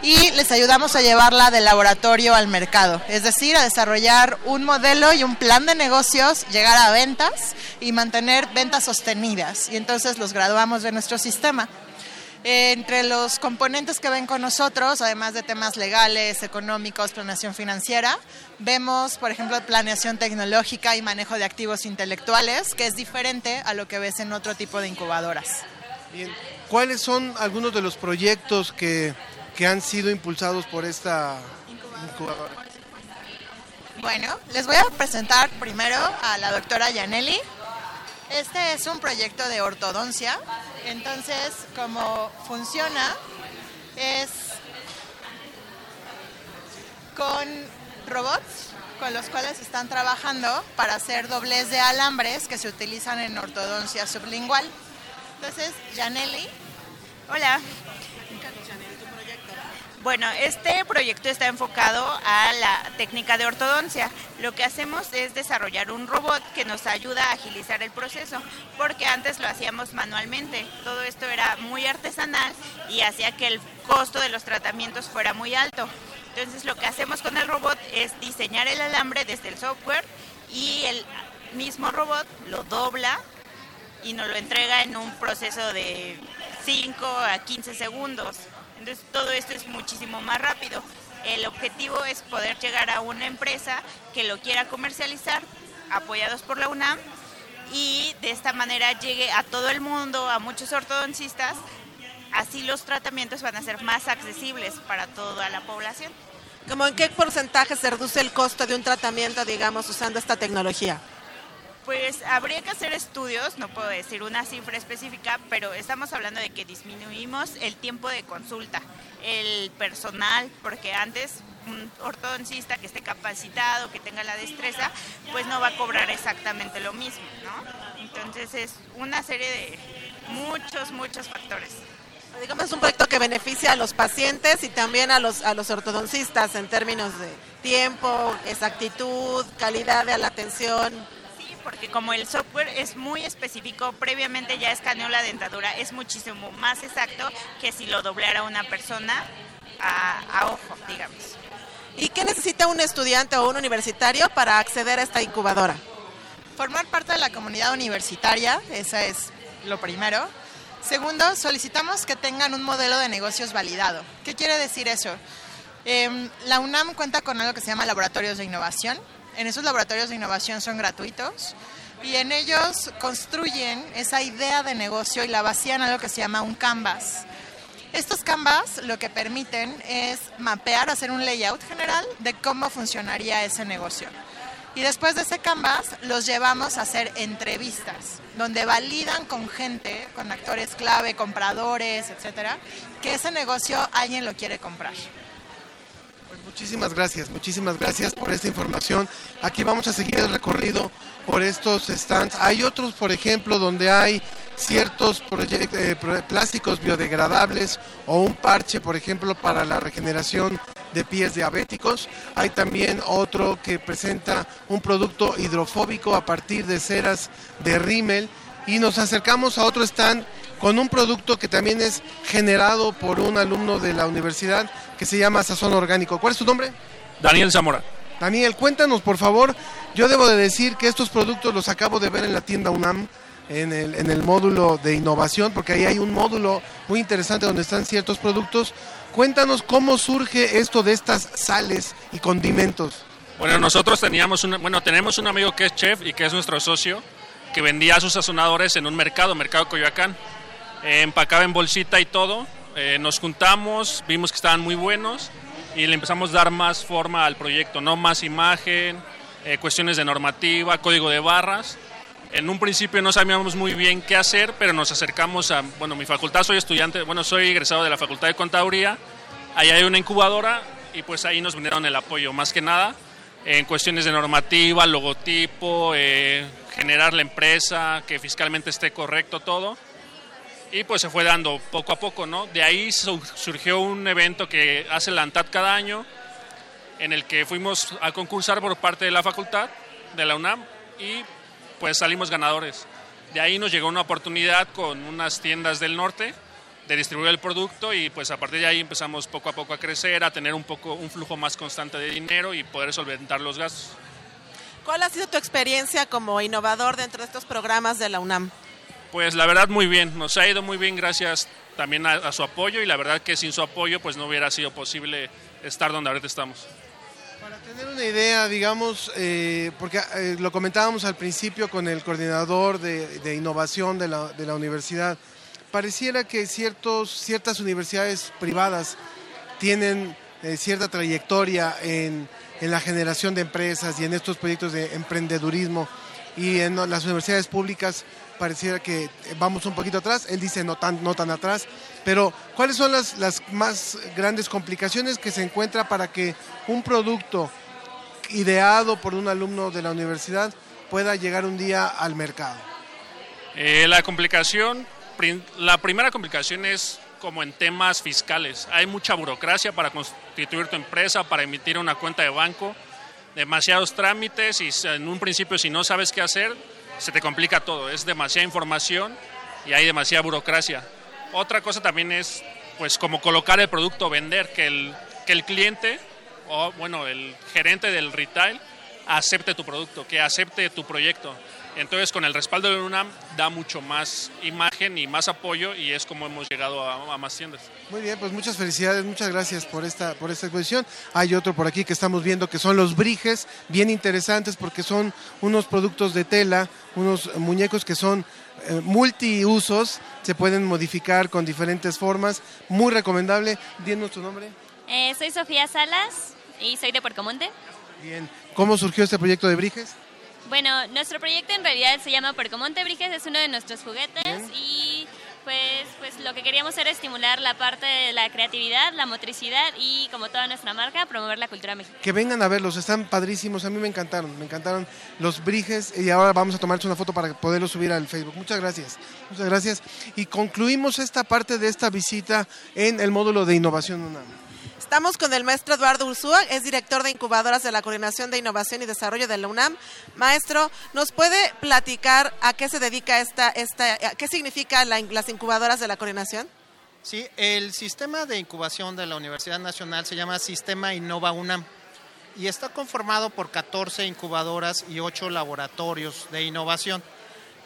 S31: y les ayudamos a llevarla del laboratorio al mercado, es decir, a desarrollar un modelo y un plan de negocios, llegar a ventas y mantener ventas sostenidas. Y entonces los graduamos de nuestro sistema. Entre los componentes que ven con nosotros, además de temas legales, económicos, planeación financiera, vemos, por ejemplo, planeación tecnológica y manejo de activos intelectuales, que es diferente a lo que ves en otro tipo de incubadoras.
S1: Bien. ¿Cuáles son algunos de los proyectos que, que han sido impulsados por esta incubadora?
S31: Bueno, les voy a presentar primero a la doctora Yaneli. Este es un proyecto de ortodoncia. Entonces, como funciona es con robots con los cuales están trabajando para hacer doblez de alambres que se utilizan en ortodoncia sublingual. Entonces, Janelli.
S32: Hola. Bueno, este proyecto está enfocado a la técnica de ortodoncia. Lo que hacemos es desarrollar un robot que nos ayuda a agilizar el proceso, porque antes lo hacíamos manualmente. Todo esto era muy artesanal y hacía que el costo de los tratamientos fuera muy alto. Entonces lo que hacemos con el robot es diseñar el alambre desde el software y el mismo robot lo dobla y nos lo entrega en un proceso de 5 a 15 segundos. Entonces todo esto es muchísimo más rápido. El objetivo es poder llegar a una empresa que lo quiera comercializar, apoyados por la UNAM, y de esta manera llegue a todo el mundo, a muchos ortodoncistas. Así los tratamientos van a ser más accesibles para toda la población.
S5: ¿Cómo en qué porcentaje se reduce el costo de un tratamiento, digamos, usando esta tecnología?
S32: Pues habría que hacer estudios, no puedo decir una cifra específica, pero estamos hablando de que disminuimos el tiempo de consulta, el personal, porque antes un ortodoncista que esté capacitado, que tenga la destreza, pues no va a cobrar exactamente lo mismo, ¿no? Entonces es una serie de muchos, muchos factores.
S5: Digamos, es un proyecto que beneficia a los pacientes y también a los, a los ortodoncistas en términos de tiempo, exactitud, calidad de la atención
S32: porque como el software es muy específico, previamente ya escaneó la dentadura, es muchísimo más exacto que si lo doblara una persona a, ojo, digamos.
S5: ¿Y qué necesita un estudiante o un universitario para acceder a esta incubadora?
S31: Formar parte de la comunidad universitaria, esa es lo primero. Segundo, solicitamos que tengan un modelo de negocios validado. ¿Qué quiere decir eso? Em, la UNAM cuenta con algo que se llama laboratorios de innovación, en esos laboratorios de innovación son gratuitos y en ellos construyen esa idea de negocio y la vacían a lo que se llama un canvas. Estos canvas lo que permiten es mapear, hacer un layout general de cómo funcionaría ese negocio. Y después de ese canvas los llevamos a hacer entrevistas, donde validan con gente, con actores clave, compradores, etcétera, que ese negocio alguien lo quiere comprar.
S1: Muchísimas gracias, muchísimas gracias por esta información. Aquí vamos a seguir el recorrido por estos stands. Hay otros, por ejemplo, donde hay ciertos eh, plásticos biodegradables o un parche, por ejemplo, para la regeneración de pies diabéticos. Hay también otro que presenta un producto hidrofóbico a partir de ceras de rímel. Y nos acercamos a otro stand con un producto que también es generado por un alumno de la universidad que se llama Sazón Orgánico. ¿Cuál es tu nombre?
S33: Daniel Zamora.
S1: Daniel, cuéntanos por favor. Yo debo de decir que estos productos los acabo de ver en la tienda UNAM, en el, en el módulo de innovación, porque ahí hay un módulo muy interesante donde están ciertos productos. Cuéntanos cómo surge esto de estas sales y condimentos.
S33: Bueno, nosotros teníamos un, bueno, tenemos un amigo que es chef y que es nuestro socio, que vendía sus sazonadores en un mercado, Mercado Coyoacán. Eh, empacaba en bolsita y todo. Eh, nos juntamos, vimos que estaban muy buenos y le empezamos a dar más forma al proyecto, no más imagen, eh, cuestiones de normativa, código de barras. En un principio no sabíamos muy bien qué hacer, pero nos acercamos a, bueno, mi facultad, soy estudiante, bueno, soy egresado de la Facultad de Contaduría, ahí hay una incubadora y pues ahí nos vinieron el apoyo, más que nada, en cuestiones de normativa, logotipo, generar la empresa, que fiscalmente esté correcto todo y pues se fue dando poco a poco, ¿no? De ahí surgió un evento que hace la ANTAD cada año, en el que fuimos a concursar por parte de la facultad, de la UNAM, y pues salimos ganadores. De ahí nos llegó una oportunidad con unas tiendas del norte de distribuir el producto y pues a partir de ahí empezamos poco a poco a crecer, a tener un poco un flujo más constante de dinero y poder solventar los gastos.
S5: ¿Cuál ha sido tu experiencia como innovador dentro de estos programas de la UNAM?
S33: Pues la verdad muy bien, nos ha ido muy bien gracias también a, su apoyo y la verdad que sin su apoyo pues no hubiera sido posible estar donde ahorita estamos.
S1: Para tener una idea, digamos, eh, porque eh, lo comentábamos al principio con el coordinador de, de innovación de la, de la universidad, pareciera que ciertos, ciertas universidades privadas tienen eh, cierta trayectoria en, en la generación de empresas y en estos proyectos de emprendedurismo y en las universidades públicas pareciera que vamos un poquito atrás, él dice no tan, no tan atrás, pero ¿cuáles son las, las más grandes complicaciones que se encuentra para que un producto ideado por un alumno de la universidad pueda llegar un día al mercado?
S33: Eh, la complicación, la primera complicación es como en temas fiscales. Hay mucha burocracia para constituir tu empresa, para emitir una cuenta de banco, demasiados trámites y en un principio si no sabes qué hacer, se te complica todo. Es demasiada información y hay demasiada burocracia. Otra cosa también es pues como colocar el producto, vender, que el, que el cliente o bueno, el gerente del retail acepte tu producto, que acepte tu proyecto. Entonces, con el respaldo de UNAM da mucho más imagen y más apoyo y es como hemos llegado a, a más tiendas.
S1: Muy bien, pues muchas felicidades, muchas gracias por esta, por esta exposición. Hay otro por aquí que estamos viendo que son los briges, bien interesantes porque son unos productos de tela, unos muñecos que son eh, multiusos, se pueden modificar con diferentes formas, muy recomendable. Dinos tu nombre.
S34: Eh, soy Sofía Salas y soy de Puercomonte.
S1: Bien. ¿Cómo surgió este proyecto de briges?
S34: Bueno, nuestro proyecto en realidad se llama Puercomonte Briges, es uno de nuestros juguetes y pues, pues lo que queríamos era estimular la parte de la creatividad, la motricidad y como toda nuestra marca, promover la cultura mexicana.
S1: Que vengan a verlos, están padrísimos, a mí me encantaron, me encantaron los briges y ahora vamos a tomarse una foto para poderlo subir al Facebook. Muchas gracias, muchas gracias. Y concluimos esta parte de esta visita en el módulo de innovación UNAM.
S5: Estamos con el maestro Eduardo Ursúa, es director de incubadoras de la Coordinación de Innovación y Desarrollo de la UNAM. Maestro, ¿nos puede platicar a qué se dedica esta, esta qué significa la- las incubadoras de la coordinación?
S35: Sí, el sistema de incubación de la Universidad Nacional se llama Sistema Innova UNAM y está conformado por 14 incubadoras y 8 laboratorios de innovación.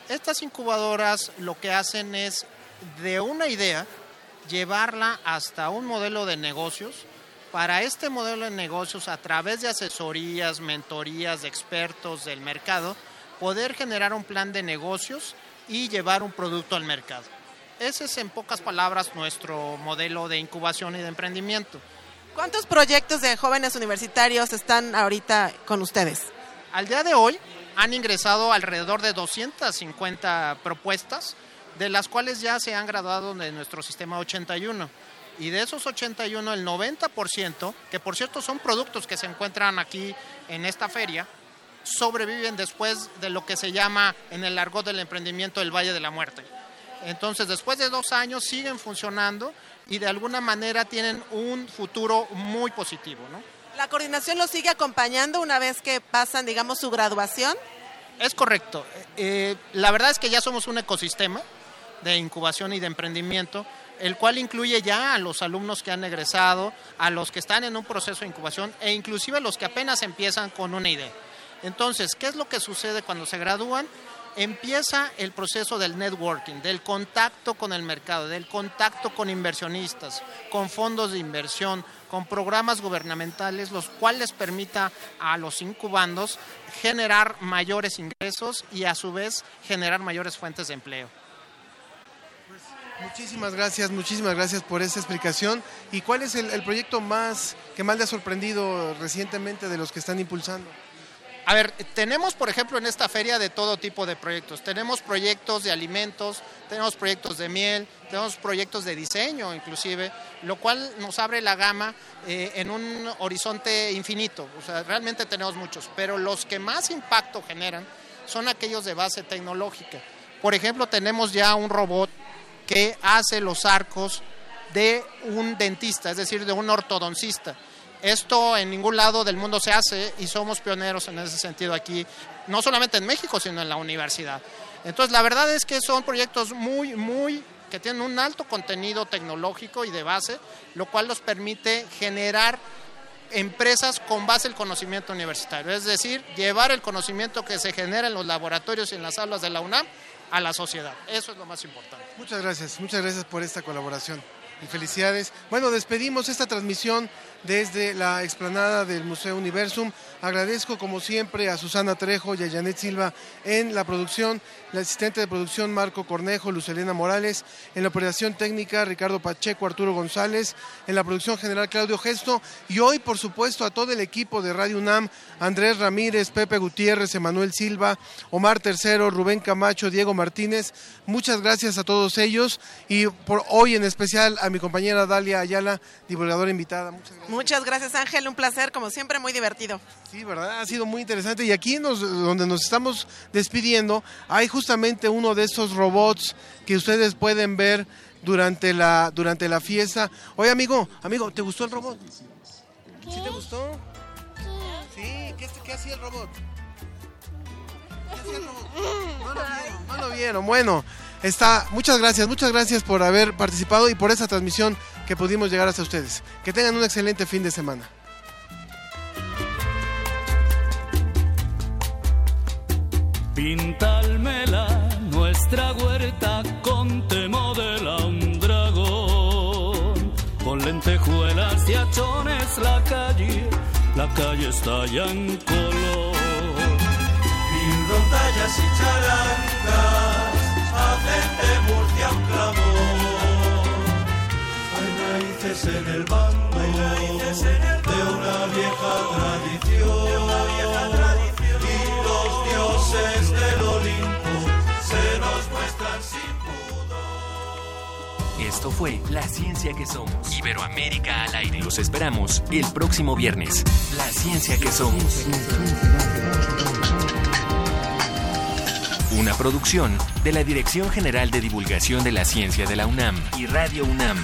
S35: Estas incubadoras lo que hacen es de una idea llevarla hasta un modelo de negocios. Para este modelo de negocios, a través de asesorías, mentorías de expertos del mercado, poder generar un plan de negocios y llevar un producto al mercado. Ese es en pocas palabras nuestro modelo de incubación y de emprendimiento.
S5: ¿Cuántos proyectos de jóvenes universitarios están ahorita con ustedes?
S35: Al día de hoy han ingresado alrededor de 250 propuestas, de las cuales ya se han graduado de nuestro sistema 81. Y de esos 81, el 90%, que por cierto son productos que se encuentran aquí en esta feria, sobreviven después de lo que se llama en el argot del emprendimiento el Valle de la Muerte. Entonces, después de dos años siguen funcionando y de alguna manera tienen un futuro muy positivo, ¿no?
S5: ¿La coordinación los sigue acompañando una vez que pasan, digamos, su graduación?
S35: Es correcto. Eh, la verdad es que ya somos un ecosistema de incubación y de emprendimiento, el cual incluye ya a los alumnos que han egresado, a los que están en un proceso de incubación e inclusive a los que apenas empiezan con una idea. Entonces, ¿qué es lo que sucede cuando se gradúan? Empieza el proceso del networking, del contacto con el mercado, del contacto con inversionistas, con fondos de inversión, con programas gubernamentales, los cuales permita a los incubandos generar mayores ingresos y a su vez generar mayores fuentes de empleo.
S1: Muchísimas gracias, muchísimas gracias por esa explicación. ¿Y cuál es el, el proyecto más que más le ha sorprendido recientemente de los que están impulsando?
S35: A ver, tenemos, por ejemplo, en esta feria de todo tipo de proyectos. Tenemos proyectos de alimentos, tenemos proyectos de miel, tenemos proyectos de diseño, inclusive, lo cual nos abre la gama eh, en un horizonte infinito. O sea, realmente tenemos muchos, pero los que más impacto generan son aquellos de base tecnológica. Por ejemplo, tenemos ya un robot que hace los arcos de un dentista, es decir, de un ortodoncista. Esto en ningún lado del mundo se hace y somos pioneros en ese sentido aquí, no solamente en México, sino en la universidad. Entonces, la verdad es que son proyectos muy, muy que tienen un alto contenido tecnológico y de base, lo cual nos permite generar empresas con base el conocimiento universitario, es decir, llevar el conocimiento que se genera en los laboratorios y en las aulas de la UNAM a la sociedad. Eso es lo más importante.
S1: Muchas gracias, muchas gracias por esta colaboración y felicidades. Bueno, despedimos esta transmisión desde la explanada del Museo Universum. Agradezco como siempre a Susana Trejo y a Janet Silva en la producción, la asistente de producción Marco Cornejo, Lucelena Morales, en la operación técnica Ricardo Pacheco, Arturo González, en la producción general Claudio Gesto y hoy por supuesto a todo el equipo de Radio UNAM, Andrés Ramírez, Pepe Gutiérrez, Emanuel Silva, Omar Tercero, Rubén Camacho, Diego Martínez. Muchas gracias a todos ellos y por hoy en especial a mi compañera Dalia Ayala, divulgadora invitada. Muchas gracias.
S5: Muchas gracias Ángel, un placer, como siempre, muy divertido.
S1: Sí, ¿verdad? Ha sido muy interesante. Y aquí nos, donde nos estamos despidiendo, hay justamente uno de esos robots que ustedes pueden ver durante la, durante la fiesta. Oye, amigo, amigo, ¿te gustó el robot? ¿Sí te gustó? Sí, ¿qué, qué hacía el robot? ¿Qué hacía el robot? No lo vieron, no lo vieron. Bueno, está, muchas gracias, muchas gracias por haber participado y por esa transmisión que pudimos llegar hasta ustedes. Que tengan un excelente fin de semana.
S36: Pintalmela, nuestra huerta con te modela un dragón. Con lentejuelas y achones la calle, la calle está ya en color.
S28: Mil rondallas y charangas hacen de Murcia un clamor. Hay raíces en el bando de una vieja tradición. Y los dioses del Olimpo se nos muestran sin
S4: Esto fue La Ciencia que Somos. Iberoamérica al aire. Los esperamos el próximo viernes. La Ciencia que Somos. Una producción de la Dirección General de Divulgación de la Ciencia de la UNAM y Radio UNAM.